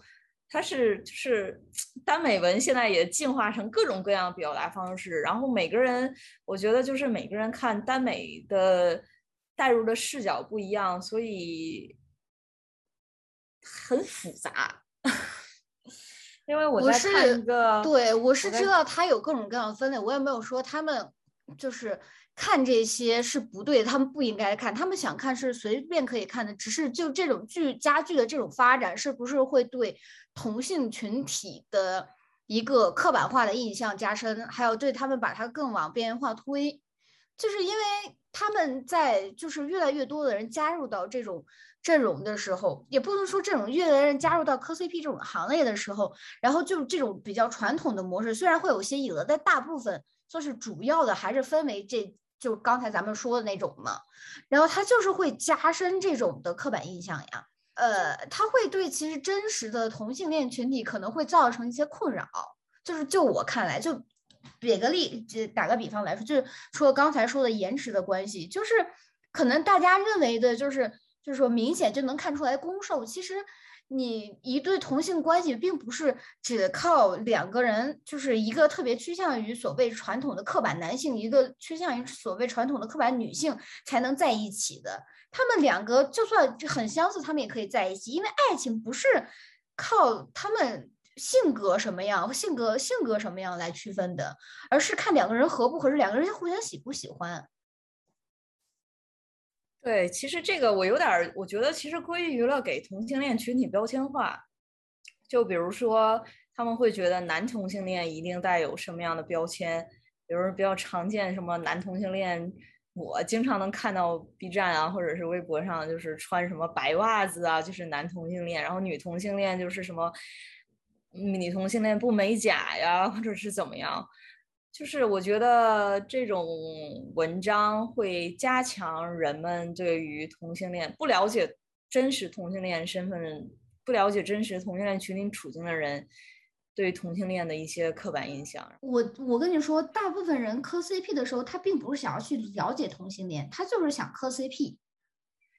它是就是耽美文现在也进化成各种各样表达方式，然后每个人我觉得就是每个人看耽美的带入的视角不一样，所以很复杂。因为我在看一个，对我是知道它有各种各样的分类，我也没有说他们就是看这些是不对，他们不应该看，他们想看是随便可以看的，只是就这种剧加剧的这种发展，是不是会对同性群体的一个刻板化的印象加深，还有对他们把它更往边缘化推，就是因为他们在就是越来越多的人加入到这种。阵容的时候，也不能说这种越来越加入到磕 CP 这种行列的时候，然后就这种比较传统的模式，虽然会有些异额，但大部分就是主要的还是分为这就刚才咱们说的那种嘛。然后它就是会加深这种的刻板印象呀，呃，它会对其实真实的同性恋群体可能会造成一些困扰。就是就我看来，就举个例，打个比方来说，就是除了刚才说的延迟的关系，就是可能大家认为的就是。就是说，明显就能看出来攻受。其实，你一对同性关系，并不是只靠两个人，就是一个特别趋向于所谓传统的刻板男性，一个趋向于所谓传统的刻板女性才能在一起的。他们两个就算很相似，他们也可以在一起，因为爱情不是靠他们性格什么样、性格性格什么样来区分的，而是看两个人合不合适，两个人互相喜不喜欢。对，其实这个我有点，我觉得其实归于了给同性恋群体标签化。就比如说，他们会觉得男同性恋一定带有什么样的标签，比如比较常见什么男同性恋，我经常能看到 B 站啊，或者是微博上，就是穿什么白袜子啊，就是男同性恋，然后女同性恋就是什么女同性恋不美甲呀，或者是怎么样。就是我觉得这种文章会加强人们对于同性恋不了解真实同性恋身份、不了解真实同性恋群体处境的人对同性恋的一些刻板印象。我我跟你说，大部分人磕 CP 的时候，他并不是想要去了解同性恋，他就是想磕 CP。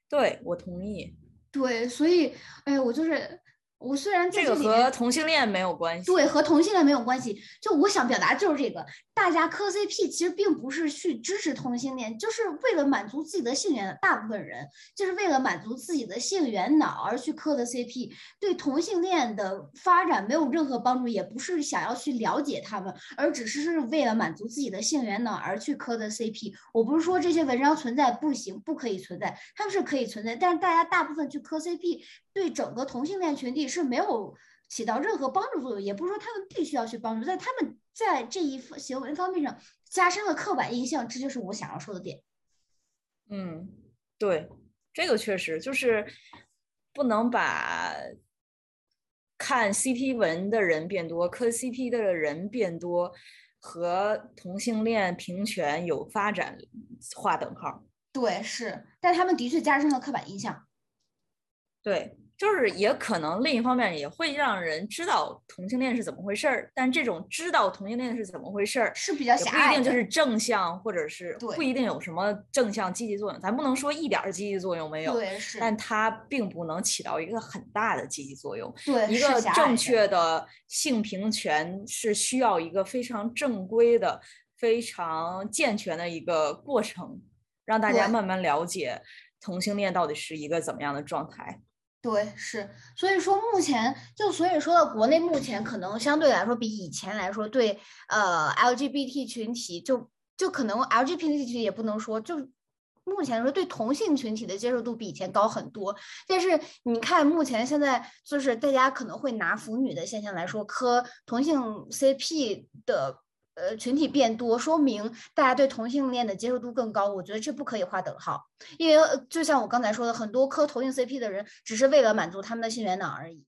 对，我同意。对，所以，哎，我就是。我虽然这个和同性恋没有关系，对，和同性恋没有关系。就我想表达就是这个，大家磕 CP 其实并不是去支持同性恋，就是为了满足自己的性缘。大部分人就是为了满足自己的性缘脑而去磕的 CP，对同性恋的发展没有任何帮助，也不是想要去了解他们，而只是是为了满足自己的性缘脑而去磕的 CP。我不是说这些文章存在不行，不可以存在，他们是可以存在，但是大家大部分去磕 CP。对整个同性恋群体是没有起到任何帮助作用，也不是说他们必须要去帮助，在他们在这一行为方面上加深了刻板印象，这就是我想要说的点。嗯，对，这个确实就是不能把看 CP 文的人变多，磕 CP 的人变多和同性恋平权有发展划等号。对，是，但他们的确加深了刻板印象。对。就是也可能另一方面也会让人知道同性恋是怎么回事儿，但这种知道同性恋是怎么回事儿是比较狭隘，不一定就是正向，或者是不一定有什么正向积极作用。咱不能说一点积极作用没有，对，是，但它并不能起到一个很大的积极作用。对，一个正确的性平权是需要一个非常正规的、非常健全的一个过程，让大家慢慢了解同性恋到底是一个怎么样的状态。对，是，所以说目前就所以说到国内目前可能相对来说比以前来说，对呃 LGBT 群体就就可能 LGBT 群体也不能说，就目前来说对同性群体的接受度比以前高很多。但是你看目前现在就是大家可能会拿腐女的现象来说，磕同性 CP 的。呃，群体变多，说明大家对同性恋的接受度更高。我觉得这不可以划等号，因为就像我刚才说的，很多磕同性 CP 的人，只是为了满足他们的性缘脑而已。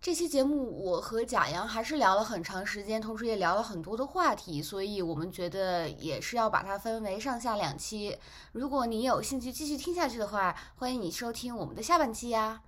这期节目我和贾阳还是聊了很长时间，同时也聊了很多的话题，所以我们觉得也是要把它分为上下两期。如果你有兴趣继续听下去的话，欢迎你收听我们的下半期呀。